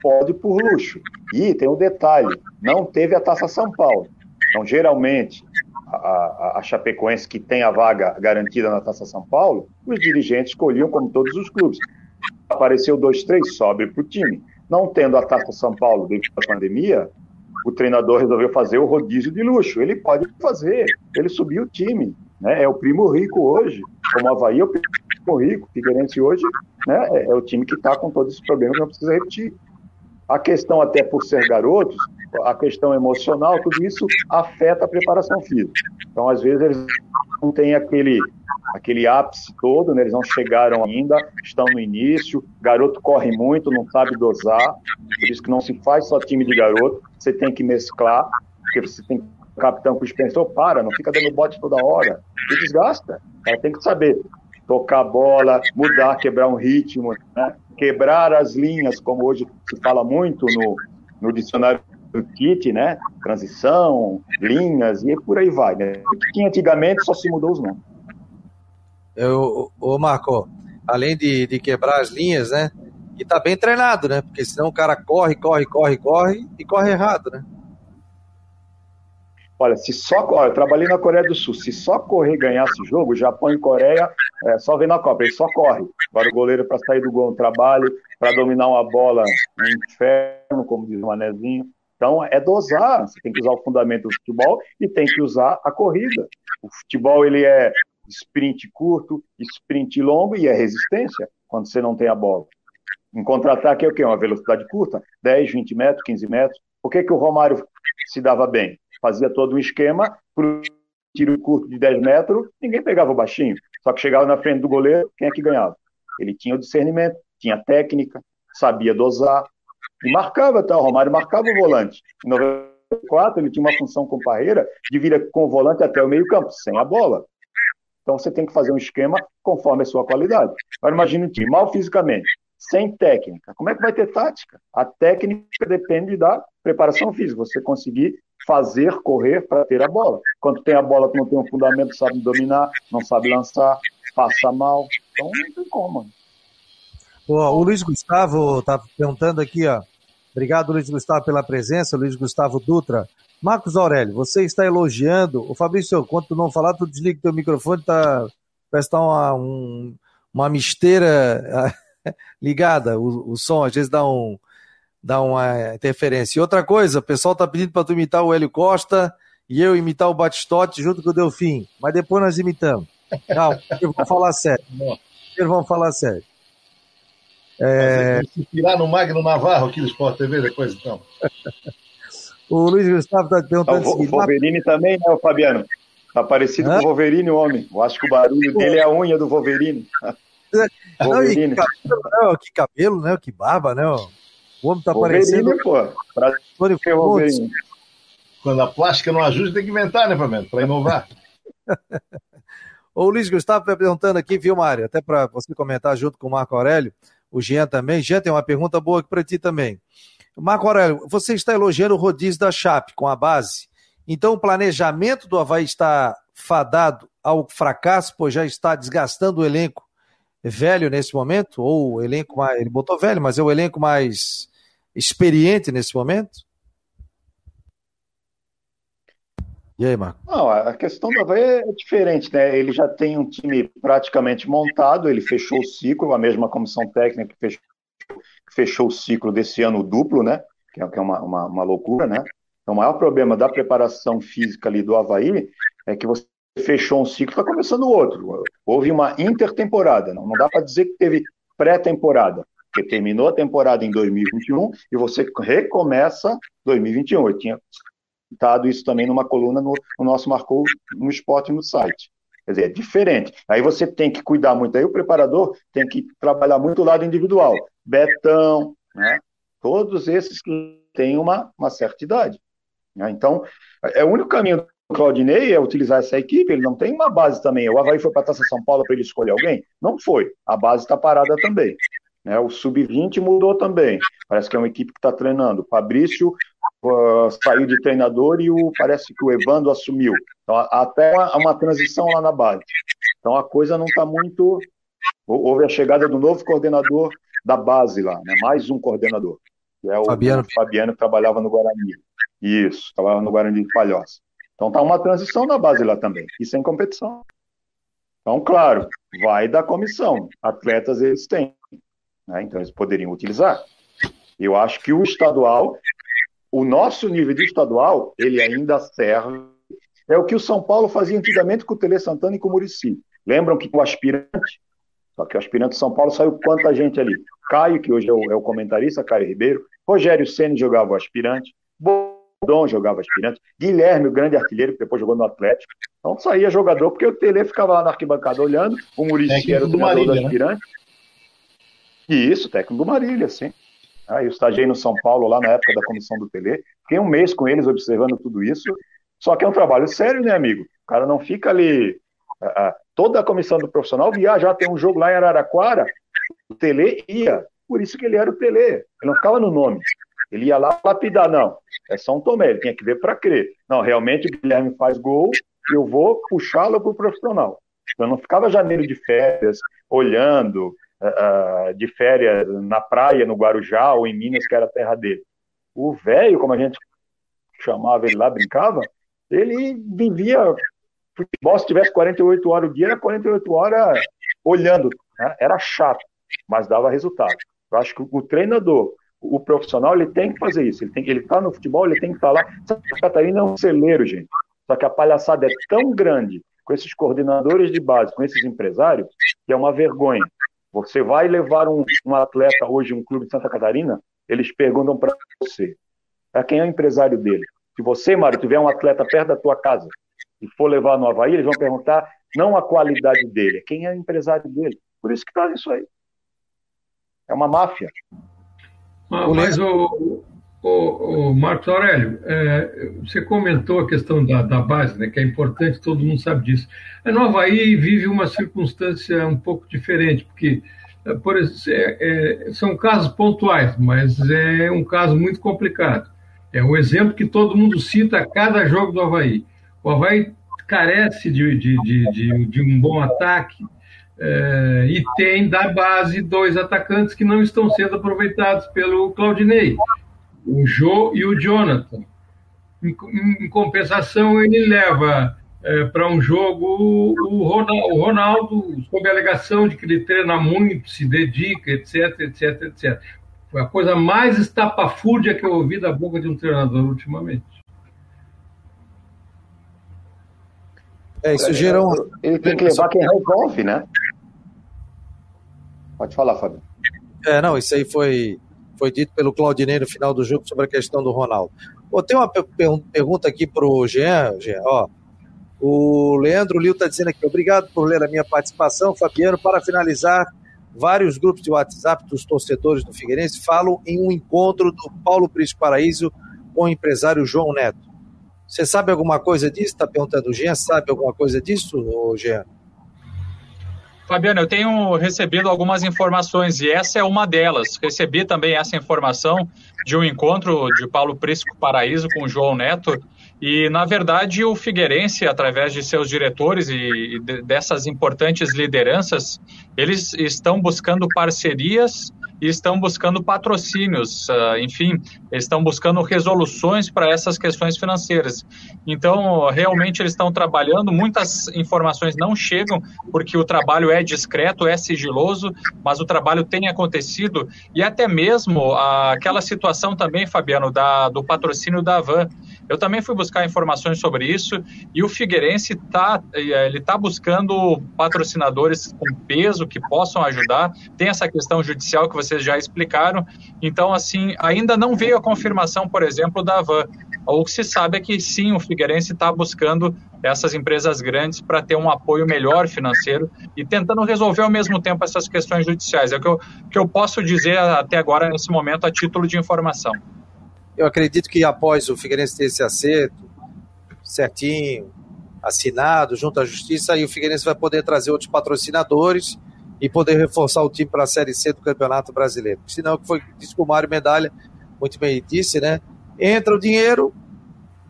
pode por luxo. E tem um detalhe: não teve a Taça São Paulo. Então, geralmente, a, a, a Chapecoense, que tem a vaga garantida na Taça São Paulo, os dirigentes escolhiam, como todos os clubes. Apareceu dois, três, sobe para o time. Não tendo a Taça São Paulo devido à pandemia, o treinador resolveu fazer o rodízio de luxo. Ele pode fazer, ele subiu o time. Né? É o primo rico hoje, como o Havaí é o primo rico. Figueirense hoje né? é, é o time que está com todos esses problemas, não precisa repetir. A questão, até por ser garotos, a questão emocional, tudo isso afeta a preparação física. Então, às vezes, eles não têm aquele, aquele ápice todo, né? eles não chegaram ainda, estão no início. Garoto corre muito, não sabe dosar, por isso que não se faz só time de garoto, você tem que mesclar, porque você tem capitão com o para, não fica dando bote toda hora, e desgasta. Tem que saber tocar bola, mudar, quebrar um ritmo, né? quebrar as linhas, como hoje se fala muito no, no dicionário do kit, né? Transição, linhas e por aí vai, né? Que antigamente só se mudou os nomes. Eu, ô Marco, além de, de quebrar as linhas, né? E tá bem treinado, né? Porque senão o cara corre, corre, corre, corre e corre errado, né? Olha, se só. Olha, eu trabalhei na Coreia do Sul. Se só correr ganhasse o jogo, Japão e Coreia é, só vem na Copa, ele só corre. Agora o goleiro para sair do gol é um trabalho, para dominar uma bola é um inferno, como diz o Manezinho. Então é dosar. Você tem que usar o fundamento do futebol e tem que usar a corrida. O futebol ele é sprint curto, sprint longo e é resistência quando você não tem a bola. Em contra-ataque é o quê? Uma velocidade curta, 10, 20 metros, 15 metros. O que, que o Romário se dava bem? Fazia todo um esquema, pro tiro curto de 10 metros, ninguém pegava o baixinho. Só que chegava na frente do goleiro, quem é que ganhava? Ele tinha o discernimento, tinha técnica, sabia dosar, e marcava, tá? O Romário marcava o volante. Em 94, ele tinha uma função com Parreira de vir com o volante até o meio-campo, sem a bola. Então você tem que fazer um esquema conforme a sua qualidade. Agora imagine um time mal fisicamente, sem técnica. Como é que vai ter tática? A técnica depende da preparação física. Você conseguir fazer correr para ter a bola. Quando tem a bola que não tem um fundamento, sabe dominar, não sabe lançar, passa mal. Então não tem como. o Luiz Gustavo está perguntando aqui, ó. Obrigado, Luiz Gustavo, pela presença. Luiz Gustavo Dutra. Marcos Aurélio, você está elogiando. O Fabrício, quando tu não falar, tu desliga o teu microfone, tá, parece estar tá uma, um, uma misteira ligada. O, o som às vezes dá um, dá uma interferência. E outra coisa, o pessoal tá pedindo para tu imitar o Hélio Costa e eu imitar o Batistote junto com o Delfim. Mas depois nós imitamos. Não, vamos falar sério. Primeiro vamos falar sério. É... Se tirar no Magno Navarro aqui do Sport TV depois, então. o Luiz Gustavo está perguntando o, o Wolverine também, né, o Fabiano? Tá parecido Hã? com o Wolverine, o homem. Eu acho que o barulho dele é a unha do Wolverine. Wolverine. Não, que, cabelo, né? que cabelo, né? Que barba, né? O homem tá Wolverine, parecendo. Pô, pra... Wolverine. Quando a plástica não ajuda, tem que inventar, né, Flamengo? Para inovar. o Luiz Gustavo está perguntando aqui, viu, Mário? Até para você comentar junto com o Marco Aurélio, o Jean também. Jean tem uma pergunta boa aqui para ti também. Marco Aurélio, você está elogiando o rodízio da Chape com a base. Então, o planejamento do Havaí está fadado ao fracasso, pois já está desgastando o elenco velho nesse momento? Ou o elenco mais. Ele botou velho, mas é o elenco mais experiente nesse momento? E aí, Marco? Não, a questão do Havaí é diferente, né? Ele já tem um time praticamente montado, ele fechou o ciclo, a mesma comissão técnica que fechou, fechou o ciclo desse ano duplo, né? Que é, que é uma, uma, uma loucura, né? Então, o maior problema da preparação física ali do Havaí é que você fechou um ciclo, está começando outro. Houve uma intertemporada, não, não dá para dizer que teve pré-temporada porque terminou a temporada em 2021 e você recomeça 2021. Eu tinha citado isso também numa coluna no, no nosso Marcou no Esporte no site. Quer dizer, é diferente. Aí você tem que cuidar muito. Aí o preparador tem que trabalhar muito o lado individual. Betão, né? todos esses que têm uma, uma certa idade. Né? Então, é o único caminho do Claudinei é utilizar essa equipe. Ele não tem uma base também. O Havaí foi para a Taça São Paulo para ele escolher alguém? Não foi. A base está parada também. Né? O sub-20 mudou também. Parece que é uma equipe que está treinando. Fabrício uh, saiu de treinador e o, parece que o Evandro assumiu. Então, até uma, uma transição lá na base. Então a coisa não está muito. Houve a chegada do novo coordenador da base lá, né? mais um coordenador, que é o Fabiano, o Fabiano que trabalhava no Guarani. Isso, trabalhava no Guarani de Palhoça. Então está uma transição na base lá também, e sem competição. Então, claro, vai da comissão. Atletas eles têm. Né? Então, eles poderiam utilizar. Eu acho que o estadual, o nosso nível de estadual, ele ainda serve. É o que o São Paulo fazia antigamente com o Tele Santana e com o Murici. Lembram que o aspirante, só que o aspirante São Paulo saiu quanta gente ali? Caio, que hoje é o, é o comentarista, Caio Ribeiro. Rogério Senna jogava o aspirante. Bodon jogava aspirante. Guilherme, o grande artilheiro, que depois jogou no Atlético. Então saía jogador, porque o Tele ficava lá na arquibancada olhando. O Murici era o treinador Marília, do né? aspirante. Né? E isso, técnico do Marília, sim. Ah, eu estagiei no São Paulo lá na época da comissão do Tele. Fiquei um mês com eles observando tudo isso. Só que é um trabalho sério, né, amigo? O cara não fica ali. toda a comissão do profissional viaja, tem um jogo lá em Araraquara, o Tele ia. Por isso que ele era o Tele. Ele não ficava no nome. Ele ia lá lapidar, não. É São Tomé, ele tinha que ver para crer. Não, realmente o Guilherme faz gol, eu vou puxá-lo para o profissional. Eu não ficava janeiro de férias, olhando, uh, de férias na praia, no Guarujá ou em Minas, que era a terra dele. O velho, como a gente chamava ele lá, brincava, ele vivia futebol, se tivesse 48 horas o dia, era 48 horas olhando. Né? Era chato, mas dava resultado. Eu acho que o treinador, o profissional, ele tem que fazer isso. Ele tem ele tá no futebol, ele tem que estar lá. Santa Catarina é um celeiro, gente. Só que a palhaçada é tão grande com esses coordenadores de base, com esses empresários, que é uma vergonha. Você vai levar um, um atleta hoje, um clube de Santa Catarina, eles perguntam para você: É quem é o empresário dele. Se você, Mário, tiver um atleta perto da tua casa e for levar no Havaí, eles vão perguntar não a qualidade dele, é quem é o empresário dele. Por isso que está isso aí. É uma máfia. Mas, o, o, o Marcos Aurélio, é, você comentou a questão da, da, base, né, que é importante, todo mundo sabe disso. A Nova Havaí vive uma circunstância um pouco diferente, porque é, por, é, é, são casos pontuais, mas é um caso muito complicado. É o exemplo que todo mundo cita a cada jogo do Havaí. O Havaí carece de, de, de, de, de um bom ataque, é, e tem da base dois atacantes que não estão sendo aproveitados pelo Claudinei o Jô e o Jonathan. Em, em compensação, ele leva é, para um jogo o Ronaldo, o Ronaldo, sob a alegação de que ele treina muito, se dedica, etc, etc, etc. Foi a coisa mais estapafúrdia que eu ouvi da boca de um treinador ultimamente. É, isso gerou. Ele tem que levar quem resolve, né? Pode falar, Fábio. É, não, isso aí foi foi dito pelo Claudinei no final do jogo sobre a questão do Ronaldo. Pô, tem uma per pergunta aqui para o Jean, Jean. O Leandro Lio está dizendo aqui, obrigado por ler a minha participação, Fabiano. Para finalizar, vários grupos de WhatsApp dos torcedores do Figueirense falam em um encontro do Paulo Príncipe Paraíso com o empresário João Neto. Você sabe alguma coisa disso? Está perguntando o Jean, sabe alguma coisa disso, Jean? Fabiano, eu tenho recebido algumas informações e essa é uma delas. Recebi também essa informação de um encontro de Paulo Prisco Paraíso com João Neto. E, na verdade, o Figueirense, através de seus diretores e dessas importantes lideranças, eles estão buscando parcerias e estão buscando patrocínios, uh, enfim, estão buscando resoluções para essas questões financeiras. Então, realmente eles estão trabalhando, muitas informações não chegam, porque o trabalho é discreto, é sigiloso, mas o trabalho tem acontecido, e até mesmo uh, aquela situação também, Fabiano, da, do patrocínio da Van. Eu também fui buscar informações sobre isso e o Figueirense está eh, ele tá buscando patrocinadores com peso que possam ajudar. Tem essa questão judicial que vocês já explicaram. Então, assim, ainda não veio a confirmação, por exemplo, da Van. O que se sabe é que sim, o Figueirense está buscando essas empresas grandes para ter um apoio melhor financeiro e tentando resolver ao mesmo tempo essas questões judiciais. É o que eu, que eu posso dizer até agora, nesse momento, a título de informação eu acredito que após o Figueirense ter esse acerto certinho, assinado junto à Justiça, aí o Figueirense vai poder trazer outros patrocinadores e poder reforçar o time para a Série C do Campeonato Brasileiro. Senão, que foi disse que o Mário Medalha muito bem disse, né? Entra o dinheiro,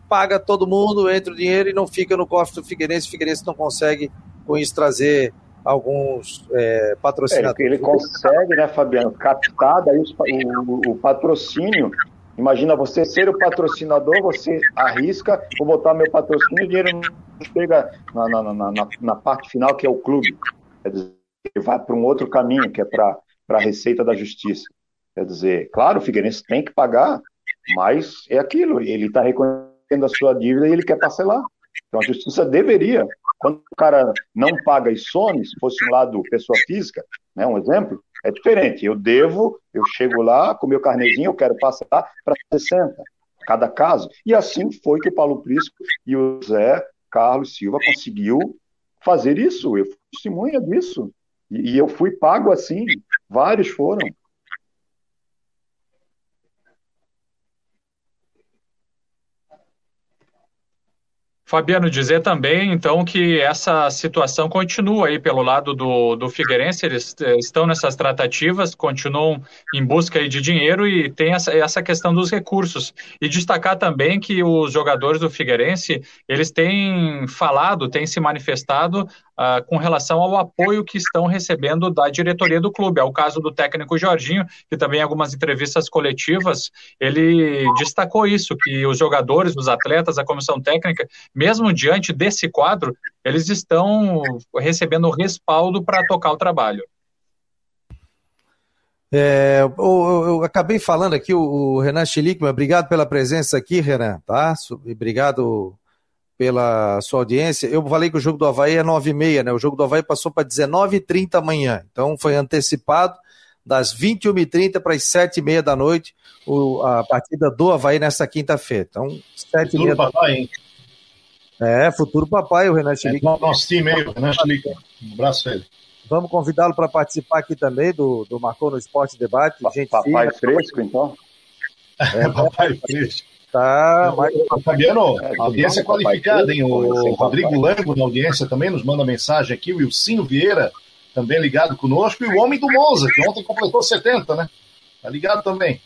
paga todo mundo, entra o dinheiro e não fica no cofre do Figueirense. O Figueirense não consegue, com isso, trazer alguns é, patrocinadores. É, ele consegue, né, Fabiano, captar daí o, o patrocínio Imagina você ser o patrocinador, você arrisca, vou botar meu patrocínio, o dinheiro não chega na, na, na, na, parte final, que é o clube. Quer dizer, vai para um outro caminho, que é para a receita da justiça. Quer dizer, claro, o Figueirense tem que pagar, mas é aquilo, ele está reconhecendo a sua dívida e ele quer parcelar. Então a justiça deveria, quando o cara não paga e some, se fosse um lado pessoa física, né, um exemplo, é diferente. Eu devo, eu chego lá com meu carnezinho, eu quero passar para 60, cada caso. E assim foi que o Paulo Prisco e o Zé Carlos Silva conseguiu fazer isso. Eu fui testemunha disso. E, e eu fui pago assim. Vários foram. Fabiano, dizer também, então, que essa situação continua aí pelo lado do, do Figueirense, eles eh, estão nessas tratativas, continuam em busca aí de dinheiro e tem essa, essa questão dos recursos. E destacar também que os jogadores do Figueirense, eles têm falado, têm se manifestado uh, com relação ao apoio que estão recebendo da diretoria do clube. É o caso do técnico Jorginho, que também em algumas entrevistas coletivas, ele destacou isso, que os jogadores, os atletas, a comissão técnica, mesmo diante desse quadro, eles estão recebendo respaldo para tocar o trabalho. É, eu, eu, eu, acabei falando aqui, o, o Renan Schlickman, obrigado pela presença aqui, Renan, tá? Obrigado pela sua audiência. Eu falei que o jogo do Havaí é 9h30, né? O jogo do Havaí passou para 19h30 amanhã. Então foi antecipado. das 21h30 para as 7h30 da noite, o, a partida do Havaí nessa quinta-feira. Então, 7h30 da noite. É, futuro papai, o Renan Chilique. É, nosso time aí, o Renan Chilique. Um abraço a ele. Vamos convidá-lo para participar aqui também do, do Marcou no Esporte Debate. Gente papai fresco, então? É, papai fresco. Tá, mas... Fabiano, audiência qualificada, hein? O Rodrigo Lango na audiência também nos manda mensagem aqui, o Wilcinho Vieira também ligado conosco, e o homem do Monza, que ontem completou 70, né? Tá ligado também.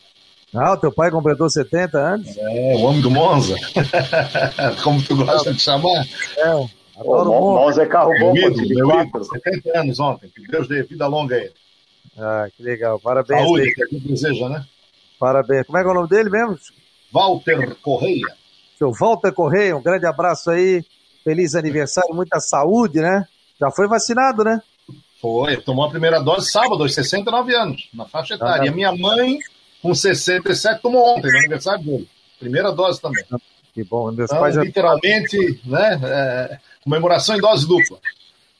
Ah, o teu pai completou 70 anos? É, o homem do Monza. Como tu gosta de chamar. É, adoro o Monza. é carro bom, meu ídolo, meu ídolo, 70 anos ontem. Que Deus dê vida longa a ele. Ah, que legal. Parabéns. Saúde, que a gente deseja, né? Parabéns. Como é que é o nome dele mesmo? Walter Correia. Seu Walter Correia, um grande abraço aí. Feliz aniversário, muita saúde, né? Já foi vacinado, né? Foi, tomou a primeira dose sábado, aos 69 anos, na faixa etária. Ah, e a minha mãe, com 67, tomou ontem, no aniversário dele. Primeira dose também. Que bom, meus então, pais já... Literalmente, né? É, comemoração em dose dupla.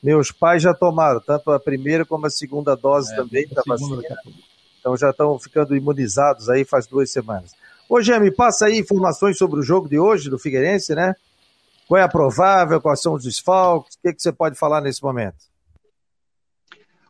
Meus pais já tomaram, tanto a primeira como a segunda dose é, também da vacina. Então já estão ficando imunizados aí faz duas semanas. Ô, Gê, passa aí informações sobre o jogo de hoje do Figueirense, né? Qual é a provável, quais são os desfalques, o que, que você pode falar nesse momento?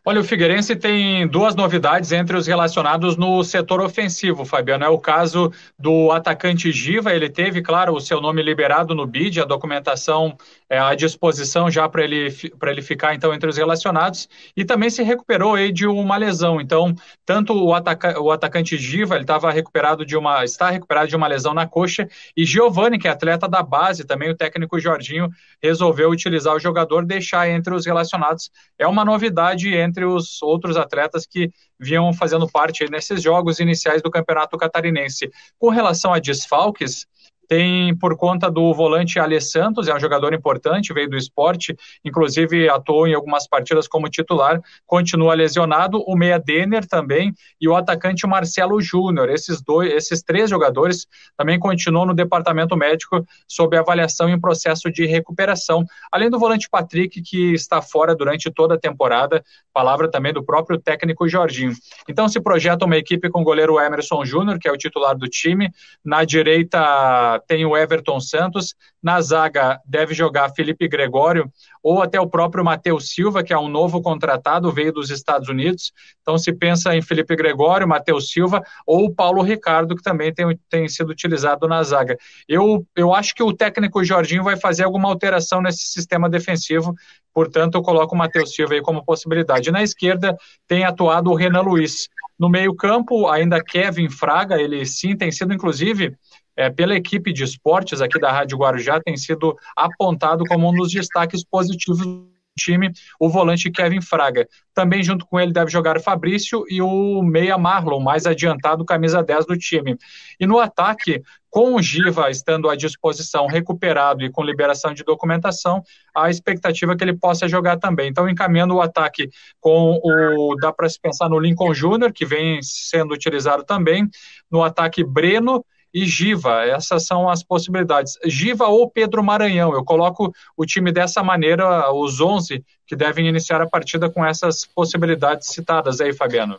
Olha, o Figueirense tem duas novidades entre os relacionados no setor ofensivo, Fabiano. É o caso do atacante Giva, ele teve, claro, o seu nome liberado no BID, a documentação é, à disposição já para ele, ele ficar, então, entre os relacionados, e também se recuperou aí de uma lesão. Então, tanto o, ataca, o atacante Giva, ele estava recuperado de uma, está recuperado de uma lesão na coxa, e Giovani, que é atleta da base, também o técnico Jorginho resolveu utilizar o jogador, deixar entre os relacionados. É uma novidade entre entre os outros atletas que vinham fazendo parte nesses jogos iniciais do Campeonato Catarinense. Com relação a desfalques, tem por conta do volante Ale Santos, é um jogador importante, veio do esporte, inclusive atuou em algumas partidas como titular, continua lesionado, o meia Denner também e o atacante Marcelo Júnior. Esses dois, esses três jogadores também continuam no departamento médico sob avaliação em processo de recuperação, além do volante Patrick que está fora durante toda a temporada, palavra também do próprio técnico Jorginho. Então se projeta uma equipe com o goleiro Emerson Júnior, que é o titular do time, na direita tem o Everton Santos, na zaga deve jogar Felipe Gregório ou até o próprio Matheus Silva, que é um novo contratado, veio dos Estados Unidos. Então se pensa em Felipe Gregório, Matheus Silva ou Paulo Ricardo, que também tem, tem sido utilizado na zaga. Eu, eu acho que o técnico Jorginho vai fazer alguma alteração nesse sistema defensivo, portanto eu coloco o Matheus Silva aí como possibilidade. Na esquerda tem atuado o Renan Luiz. No meio-campo, ainda Kevin Fraga, ele sim tem sido, inclusive, é, pela equipe de esportes aqui da Rádio Guarujá, tem sido apontado como um dos destaques positivos do time, o volante Kevin Fraga. Também junto com ele deve jogar Fabrício e o meia Marlon, mais adiantado, camisa 10 do time. E no ataque, com o Giva estando à disposição, recuperado e com liberação de documentação, a expectativa é que ele possa jogar também. Então, encaminhando o ataque com o. dá para se pensar no Lincoln Júnior, que vem sendo utilizado também, no ataque Breno e Giva. Essas são as possibilidades. Giva ou Pedro Maranhão. Eu coloco o time dessa maneira, os 11 que devem iniciar a partida com essas possibilidades citadas aí, Fabiano.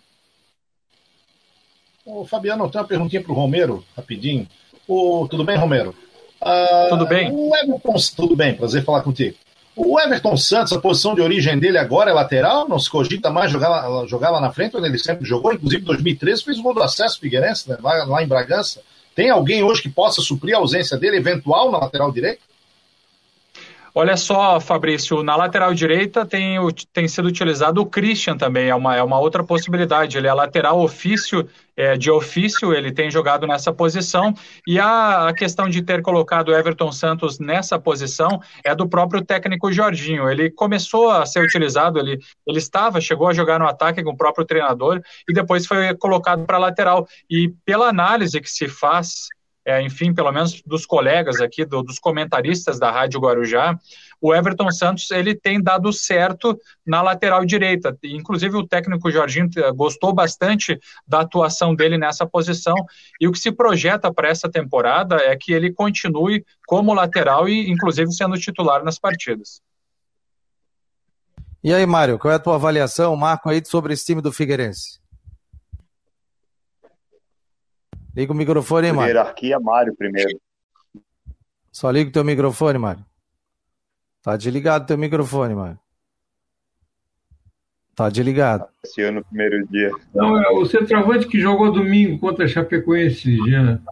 Ô, Fabiano, tem uma perguntinha para o Romero, rapidinho. Ô, tudo bem, Romero? Ah, tudo bem? O Everton, tudo bem, prazer falar contigo. O Everton Santos, a posição de origem dele agora é lateral? Não se cogita mais jogar lá, jogar lá na frente, onde ele sempre jogou? Inclusive, em 2013 fez o gol do acesso Figueirense, né, lá, lá em Bragança. Tem alguém hoje que possa suprir a ausência dele, eventual, na lateral direita? Olha só, Fabrício, na lateral direita tem, tem sido utilizado o Christian também, é uma, é uma outra possibilidade. Ele é lateral ofício, é, de ofício, ele tem jogado nessa posição. E a, a questão de ter colocado Everton Santos nessa posição é do próprio técnico Jorginho. Ele começou a ser utilizado, ele, ele estava, chegou a jogar no ataque com o próprio treinador e depois foi colocado para lateral. E pela análise que se faz é, enfim, pelo menos dos colegas aqui, do, dos comentaristas da Rádio Guarujá, o Everton Santos ele tem dado certo na lateral direita. Inclusive o técnico Jorginho eh, gostou bastante da atuação dele nessa posição e o que se projeta para essa temporada é que ele continue como lateral e inclusive sendo titular nas partidas. E aí, Mário, qual é a tua avaliação, Marco, aí sobre esse time do Figueirense? Liga o microfone Mário. Hierarquia, Mário primeiro. Só liga o teu microfone, Mário. Tá desligado o teu microfone, Mário. Tá desligado. Esse ano, no primeiro dia. Não, é o centroavante que jogou domingo contra a Chapecoense, Jean.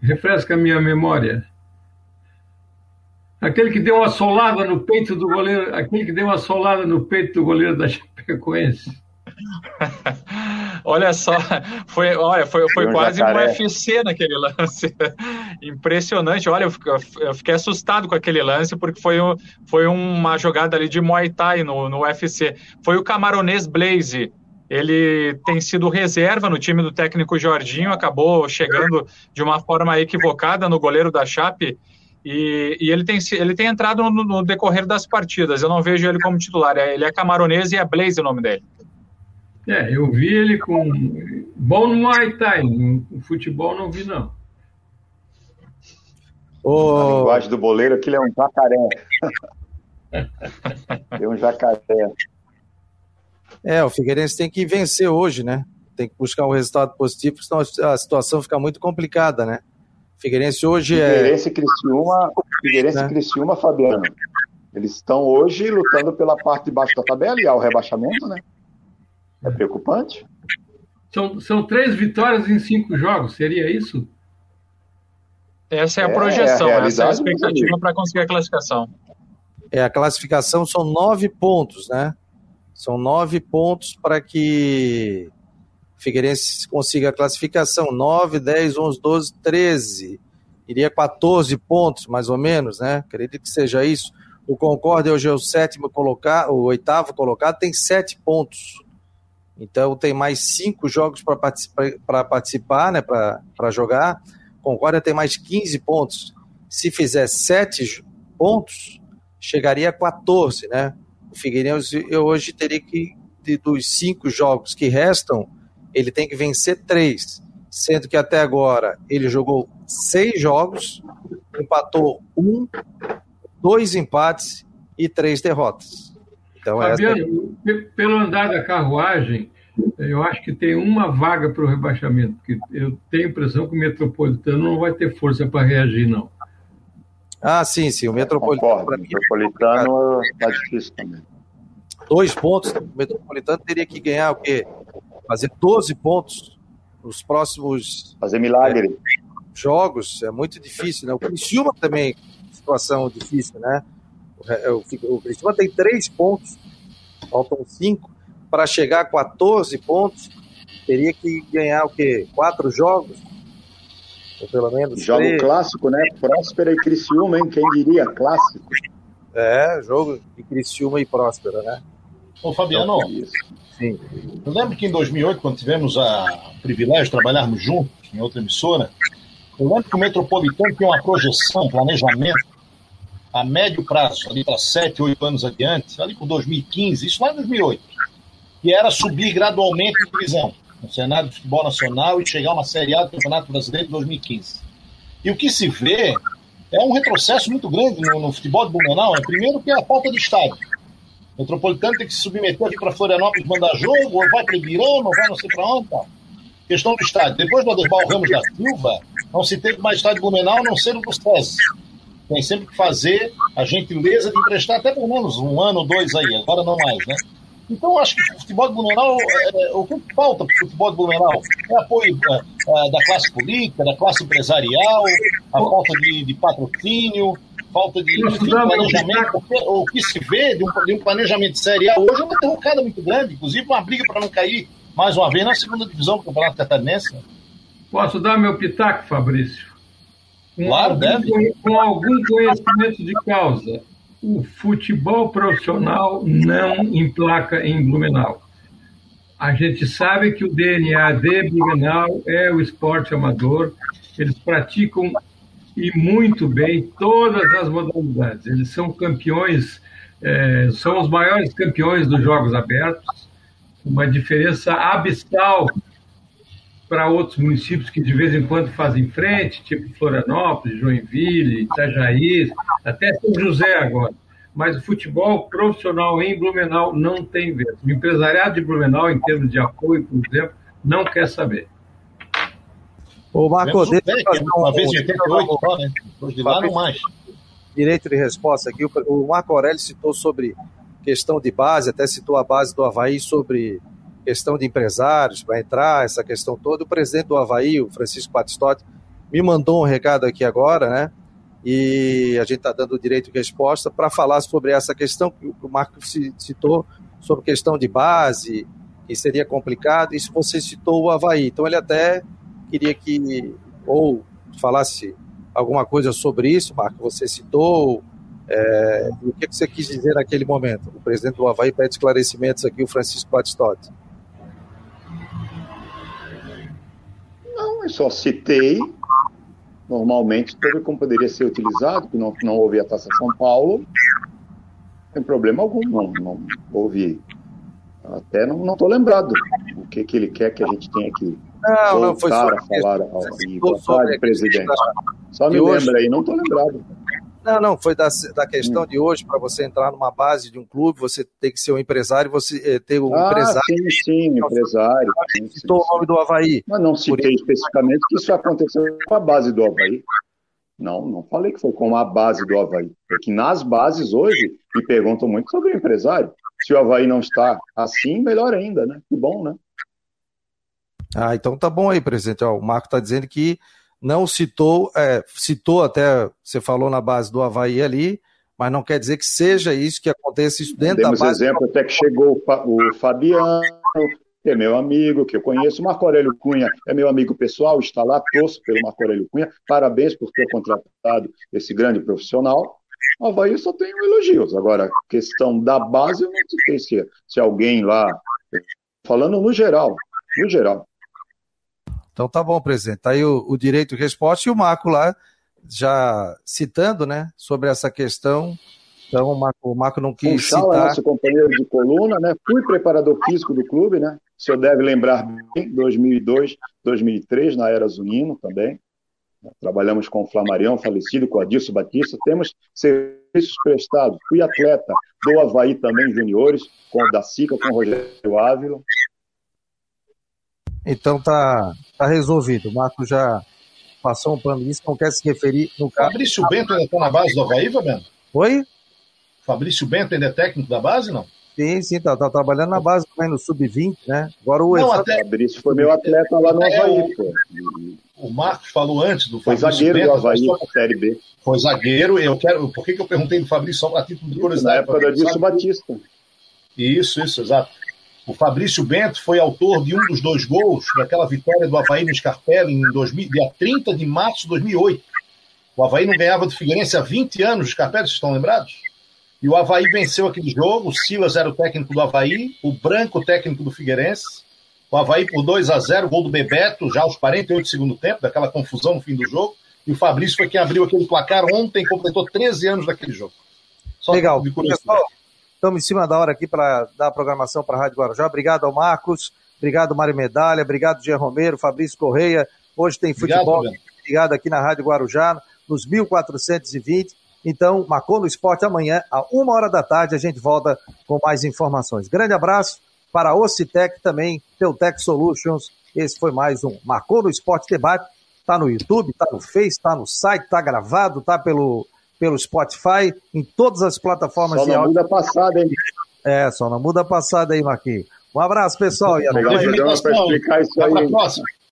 Refresca a minha memória. Aquele que deu uma solada no peito do goleiro, aquele que deu uma solada no peito do goleiro da Chapecoense. olha só, foi, olha, foi, foi quase jacaré. um UFC naquele lance. Impressionante. Olha, eu fiquei assustado com aquele lance, porque foi, foi uma jogada ali de Muay Thai no, no UFC. Foi o camaronês Blaze. Ele tem sido reserva no time do técnico Jorginho, acabou chegando de uma forma equivocada no goleiro da Chape. E, e, ele, tem, ele tem entrado no, no, decorrer das partidas. Eu não vejo ele como titular. Ele é camaronês e é Blaze o nome dele. É, eu vi ele com. Bom no Muay Thai, no futebol não vi, não. Oh. A linguagem do boleiro, aquilo é um jacaré. é um jacaré. É, o Figueirense tem que vencer hoje, né? Tem que buscar um resultado positivo, senão a situação fica muito complicada, né? Figueirense hoje é. Figueirense e Criciúma, Figueirense né? e Criciúma, Fabiano. Eles estão hoje lutando pela parte de baixo da tabela e ao rebaixamento, né? É preocupante? São, são três vitórias em cinco jogos, seria isso? Essa é a é, projeção, é a essa é a expectativa para conseguir a classificação. É, a classificação são nove pontos, né? São nove pontos para que Figueirense consiga a classificação. 9, 10, 11, 12, 13. Iria 14 pontos, mais ou menos, né? Acredito que seja isso. O Concórdia hoje é o sétimo colocado, o oitavo colocado, tem sete pontos. Então tem mais cinco jogos para participar, participar, né, para jogar. Concórdia tem mais 15 pontos. Se fizer sete pontos, chegaria a 14, né? O Figueirense hoje teria que, dos cinco jogos que restam, ele tem que vencer três. Sendo que até agora ele jogou seis jogos, empatou um, dois empates e três derrotas. Então, Fabiano, essa... pelo andar da carruagem, eu acho que tem uma vaga para o rebaixamento, porque eu tenho a impressão que o Metropolitano não vai ter força para reagir, não. Ah, sim, sim. O Metropolitano. O Metropolitano está difícil também. Dois pontos. O Metropolitano teria que ganhar o quê? Fazer 12 pontos nos próximos. Fazer milagre. É, jogos. É muito difícil, né? O Criciúma também, situação difícil, né? O, o Criciúma tem três pontos, faltam cinco para chegar a 14 pontos, teria que ganhar o quê? Quatro jogos? Ou pelo menos Jogo três. clássico, né? Próspera e Criciúma, hein? Quem diria? Clássico. É, jogo de Criciúma e Próspera, né? Ô, Fabiano, então, Sim. eu lembro que em 2008, quando tivemos a, o privilégio de trabalharmos juntos em outra emissora, eu lembro que o Metropolitano tinha uma projeção, um planejamento a médio prazo, ali para 7, 8 anos adiante, ali por 2015, isso lá em 2008, que era subir gradualmente de divisão no cenário de futebol nacional e chegar a uma Série A do Campeonato Brasileiro de 2015. E o que se vê é um retrocesso muito grande no, no futebol de Blumenau. É, primeiro que é a falta de estádio. O Metropolitano tem que se submeter aqui para Florianópolis mandar jogo, ou vai para Ibirama, ou vai não sei para onde. Tá. Questão do estádio. Depois do Aderbal Ramos da Silva, não se teve mais estádio Blumenau, a não ser o do tem sempre que fazer a gentileza de emprestar até pelo menos um ano ou dois aí, agora não mais, né? Então, acho que o futebol de Blumenau, é, é, o que falta para o futebol de Blumenau é apoio é, é, da classe política, da classe empresarial, a falta de, de patrocínio, falta de enfim, planejamento. O que se vê de um, de um planejamento serial hoje é uma derrocada muito grande, inclusive uma briga para não cair mais uma vez na segunda divisão do Campeonato Catarinense. Posso dar meu pitaco, Fabrício? Com claro, deve. Com algum conhecimento de causa. O futebol profissional não emplaca em Blumenau. A gente sabe que o DNA de Blumenau é o esporte amador. Eles praticam e muito bem todas as modalidades. Eles são campeões, é, são os maiores campeões dos Jogos Abertos, uma diferença abissal para outros municípios que de vez em quando fazem frente, tipo Florianópolis, Joinville, Itajaí, até São José agora. Mas o futebol profissional em Blumenau não tem vez. O empresariado de Blumenau, em termos de apoio, por exemplo, não quer saber. Ô, Marco, deixa bem, uma vez em 88 só, né? Depois de lá, não mais. Direito de resposta aqui. O Marco Aurélio citou sobre questão de base, até citou a base do Havaí sobre questão de empresários para entrar, essa questão toda. O presidente do Havaí, o Francisco Batistotti, me mandou um recado aqui agora, né? E a gente está dando o direito de resposta para falar sobre essa questão que o Marco citou, sobre questão de base, que seria complicado. Isso você citou o Havaí. Então ele até queria que ou falasse alguma coisa sobre isso, Marco. Você citou. É, o que você quis dizer naquele momento? O presidente do Havaí pede esclarecimentos aqui, o Francisco Batistotti. Eu só citei normalmente sobre como poderia ser utilizado, que não, não houve a Taça São Paulo, tem problema algum, não, não houve. Até não estou lembrado o que, que ele quer que a gente tenha que não, não, foi só a falar. Boa tarde, presidente. Só me hoje... lembra aí, não estou lembrado. Não, não, foi da, da questão hum. de hoje, para você entrar numa base de um clube, você tem que ser um empresário, você eh, ter um ah, empresário. Sim, sim, empresário. Sim, citou sim, o nome do Havaí. Mas não citei especificamente que isso aconteceu com a base do Havaí. Não, não falei que foi com a base do Havaí. Porque nas bases hoje me perguntam muito sobre o empresário. Se o Havaí não está assim, melhor ainda, né? Que bom, né? Ah, então tá bom aí, presidente. Ó, o Marco está dizendo que não citou, é, citou até, você falou na base do Havaí ali, mas não quer dizer que seja isso que aconteça isso dentro Temos da base. exemplo até que chegou o Fabiano, que é meu amigo, que eu conheço. O Marco Aurélio Cunha é meu amigo pessoal, está lá, torço pelo Marco Aurélio Cunha. Parabéns por ter contratado esse grande profissional. O Havaí só tem elogios. Agora, questão da base, eu não sei se, se alguém lá. Falando no geral, no geral. Então tá bom, presidente. Tá aí o, o direito de resposta e o Marco lá já citando, né, sobre essa questão. Então o Marco, o Marco não quis Funchal citar. é nosso companheiro de coluna, né? Fui preparador físico do clube, né? O senhor deve lembrar bem, 2002, 2003, na era Zunino também. Trabalhamos com o Flamarião, falecido, com o Adilson Batista. Temos serviços prestados. Fui atleta do Havaí também, juniores, com o da Sica, com o Rogério Ávila. Então tá, tá resolvido. O Marco já passou um plano disso, não quer se referir no caso. Fabrício Bento ainda está na base do Havaí, Fabiano? Oi? Fabrício Bento ainda é técnico da base, não? Sim, sim, tá, tá trabalhando na base também no Sub-20, né? Agora o não, até... Fabrício foi meu atleta lá no é, Havaí, pô. O Marcos falou antes do Foi Fabrício zagueiro Bento, do Havaí, só... Série B. Foi zagueiro, eu quero. Por que, que eu perguntei do Fabrício só para título de curiosidade? Na época do Adilson Batista. Isso, isso, exato. O Fabrício Bento foi autor de um dos dois gols daquela vitória do Havaí no Scarpelli em 2000, dia 30 de março de 2008. O Havaí não ganhava do Figueirense há 20 anos, os Scarpelli, vocês estão lembrados? E o Havaí venceu aquele jogo, o Silas era o técnico do Havaí, o Branco o técnico do Figueirense. O Havaí por 2 a 0 gol do Bebeto, já aos 48 do segundo tempo, daquela confusão no fim do jogo. E o Fabrício foi quem abriu aquele placar ontem, completou 13 anos daquele jogo. Só Legal. Pessoal, Estamos em cima da hora aqui para dar a programação para a Rádio Guarujá. Obrigado ao Marcos, obrigado Mário Medalha, obrigado Jean Romero, Fabrício Correia. Hoje tem futebol obrigado, ligado aqui na Rádio Guarujá, nos 1420. Então, marcou no esporte amanhã, a uma hora da tarde, a gente volta com mais informações. Grande abraço para a Ocitec também, Teutec Solutions. Esse foi mais um Marcou no Esporte Debate. Está no YouTube, está no Face, está no site, está gravado, está pelo pelo Spotify, em todas as plataformas só de áudio. Só na muda passada, hein? É, só na muda passada aí, Marquinhos. Um abraço, pessoal. E até mais. Para. Até a próxima.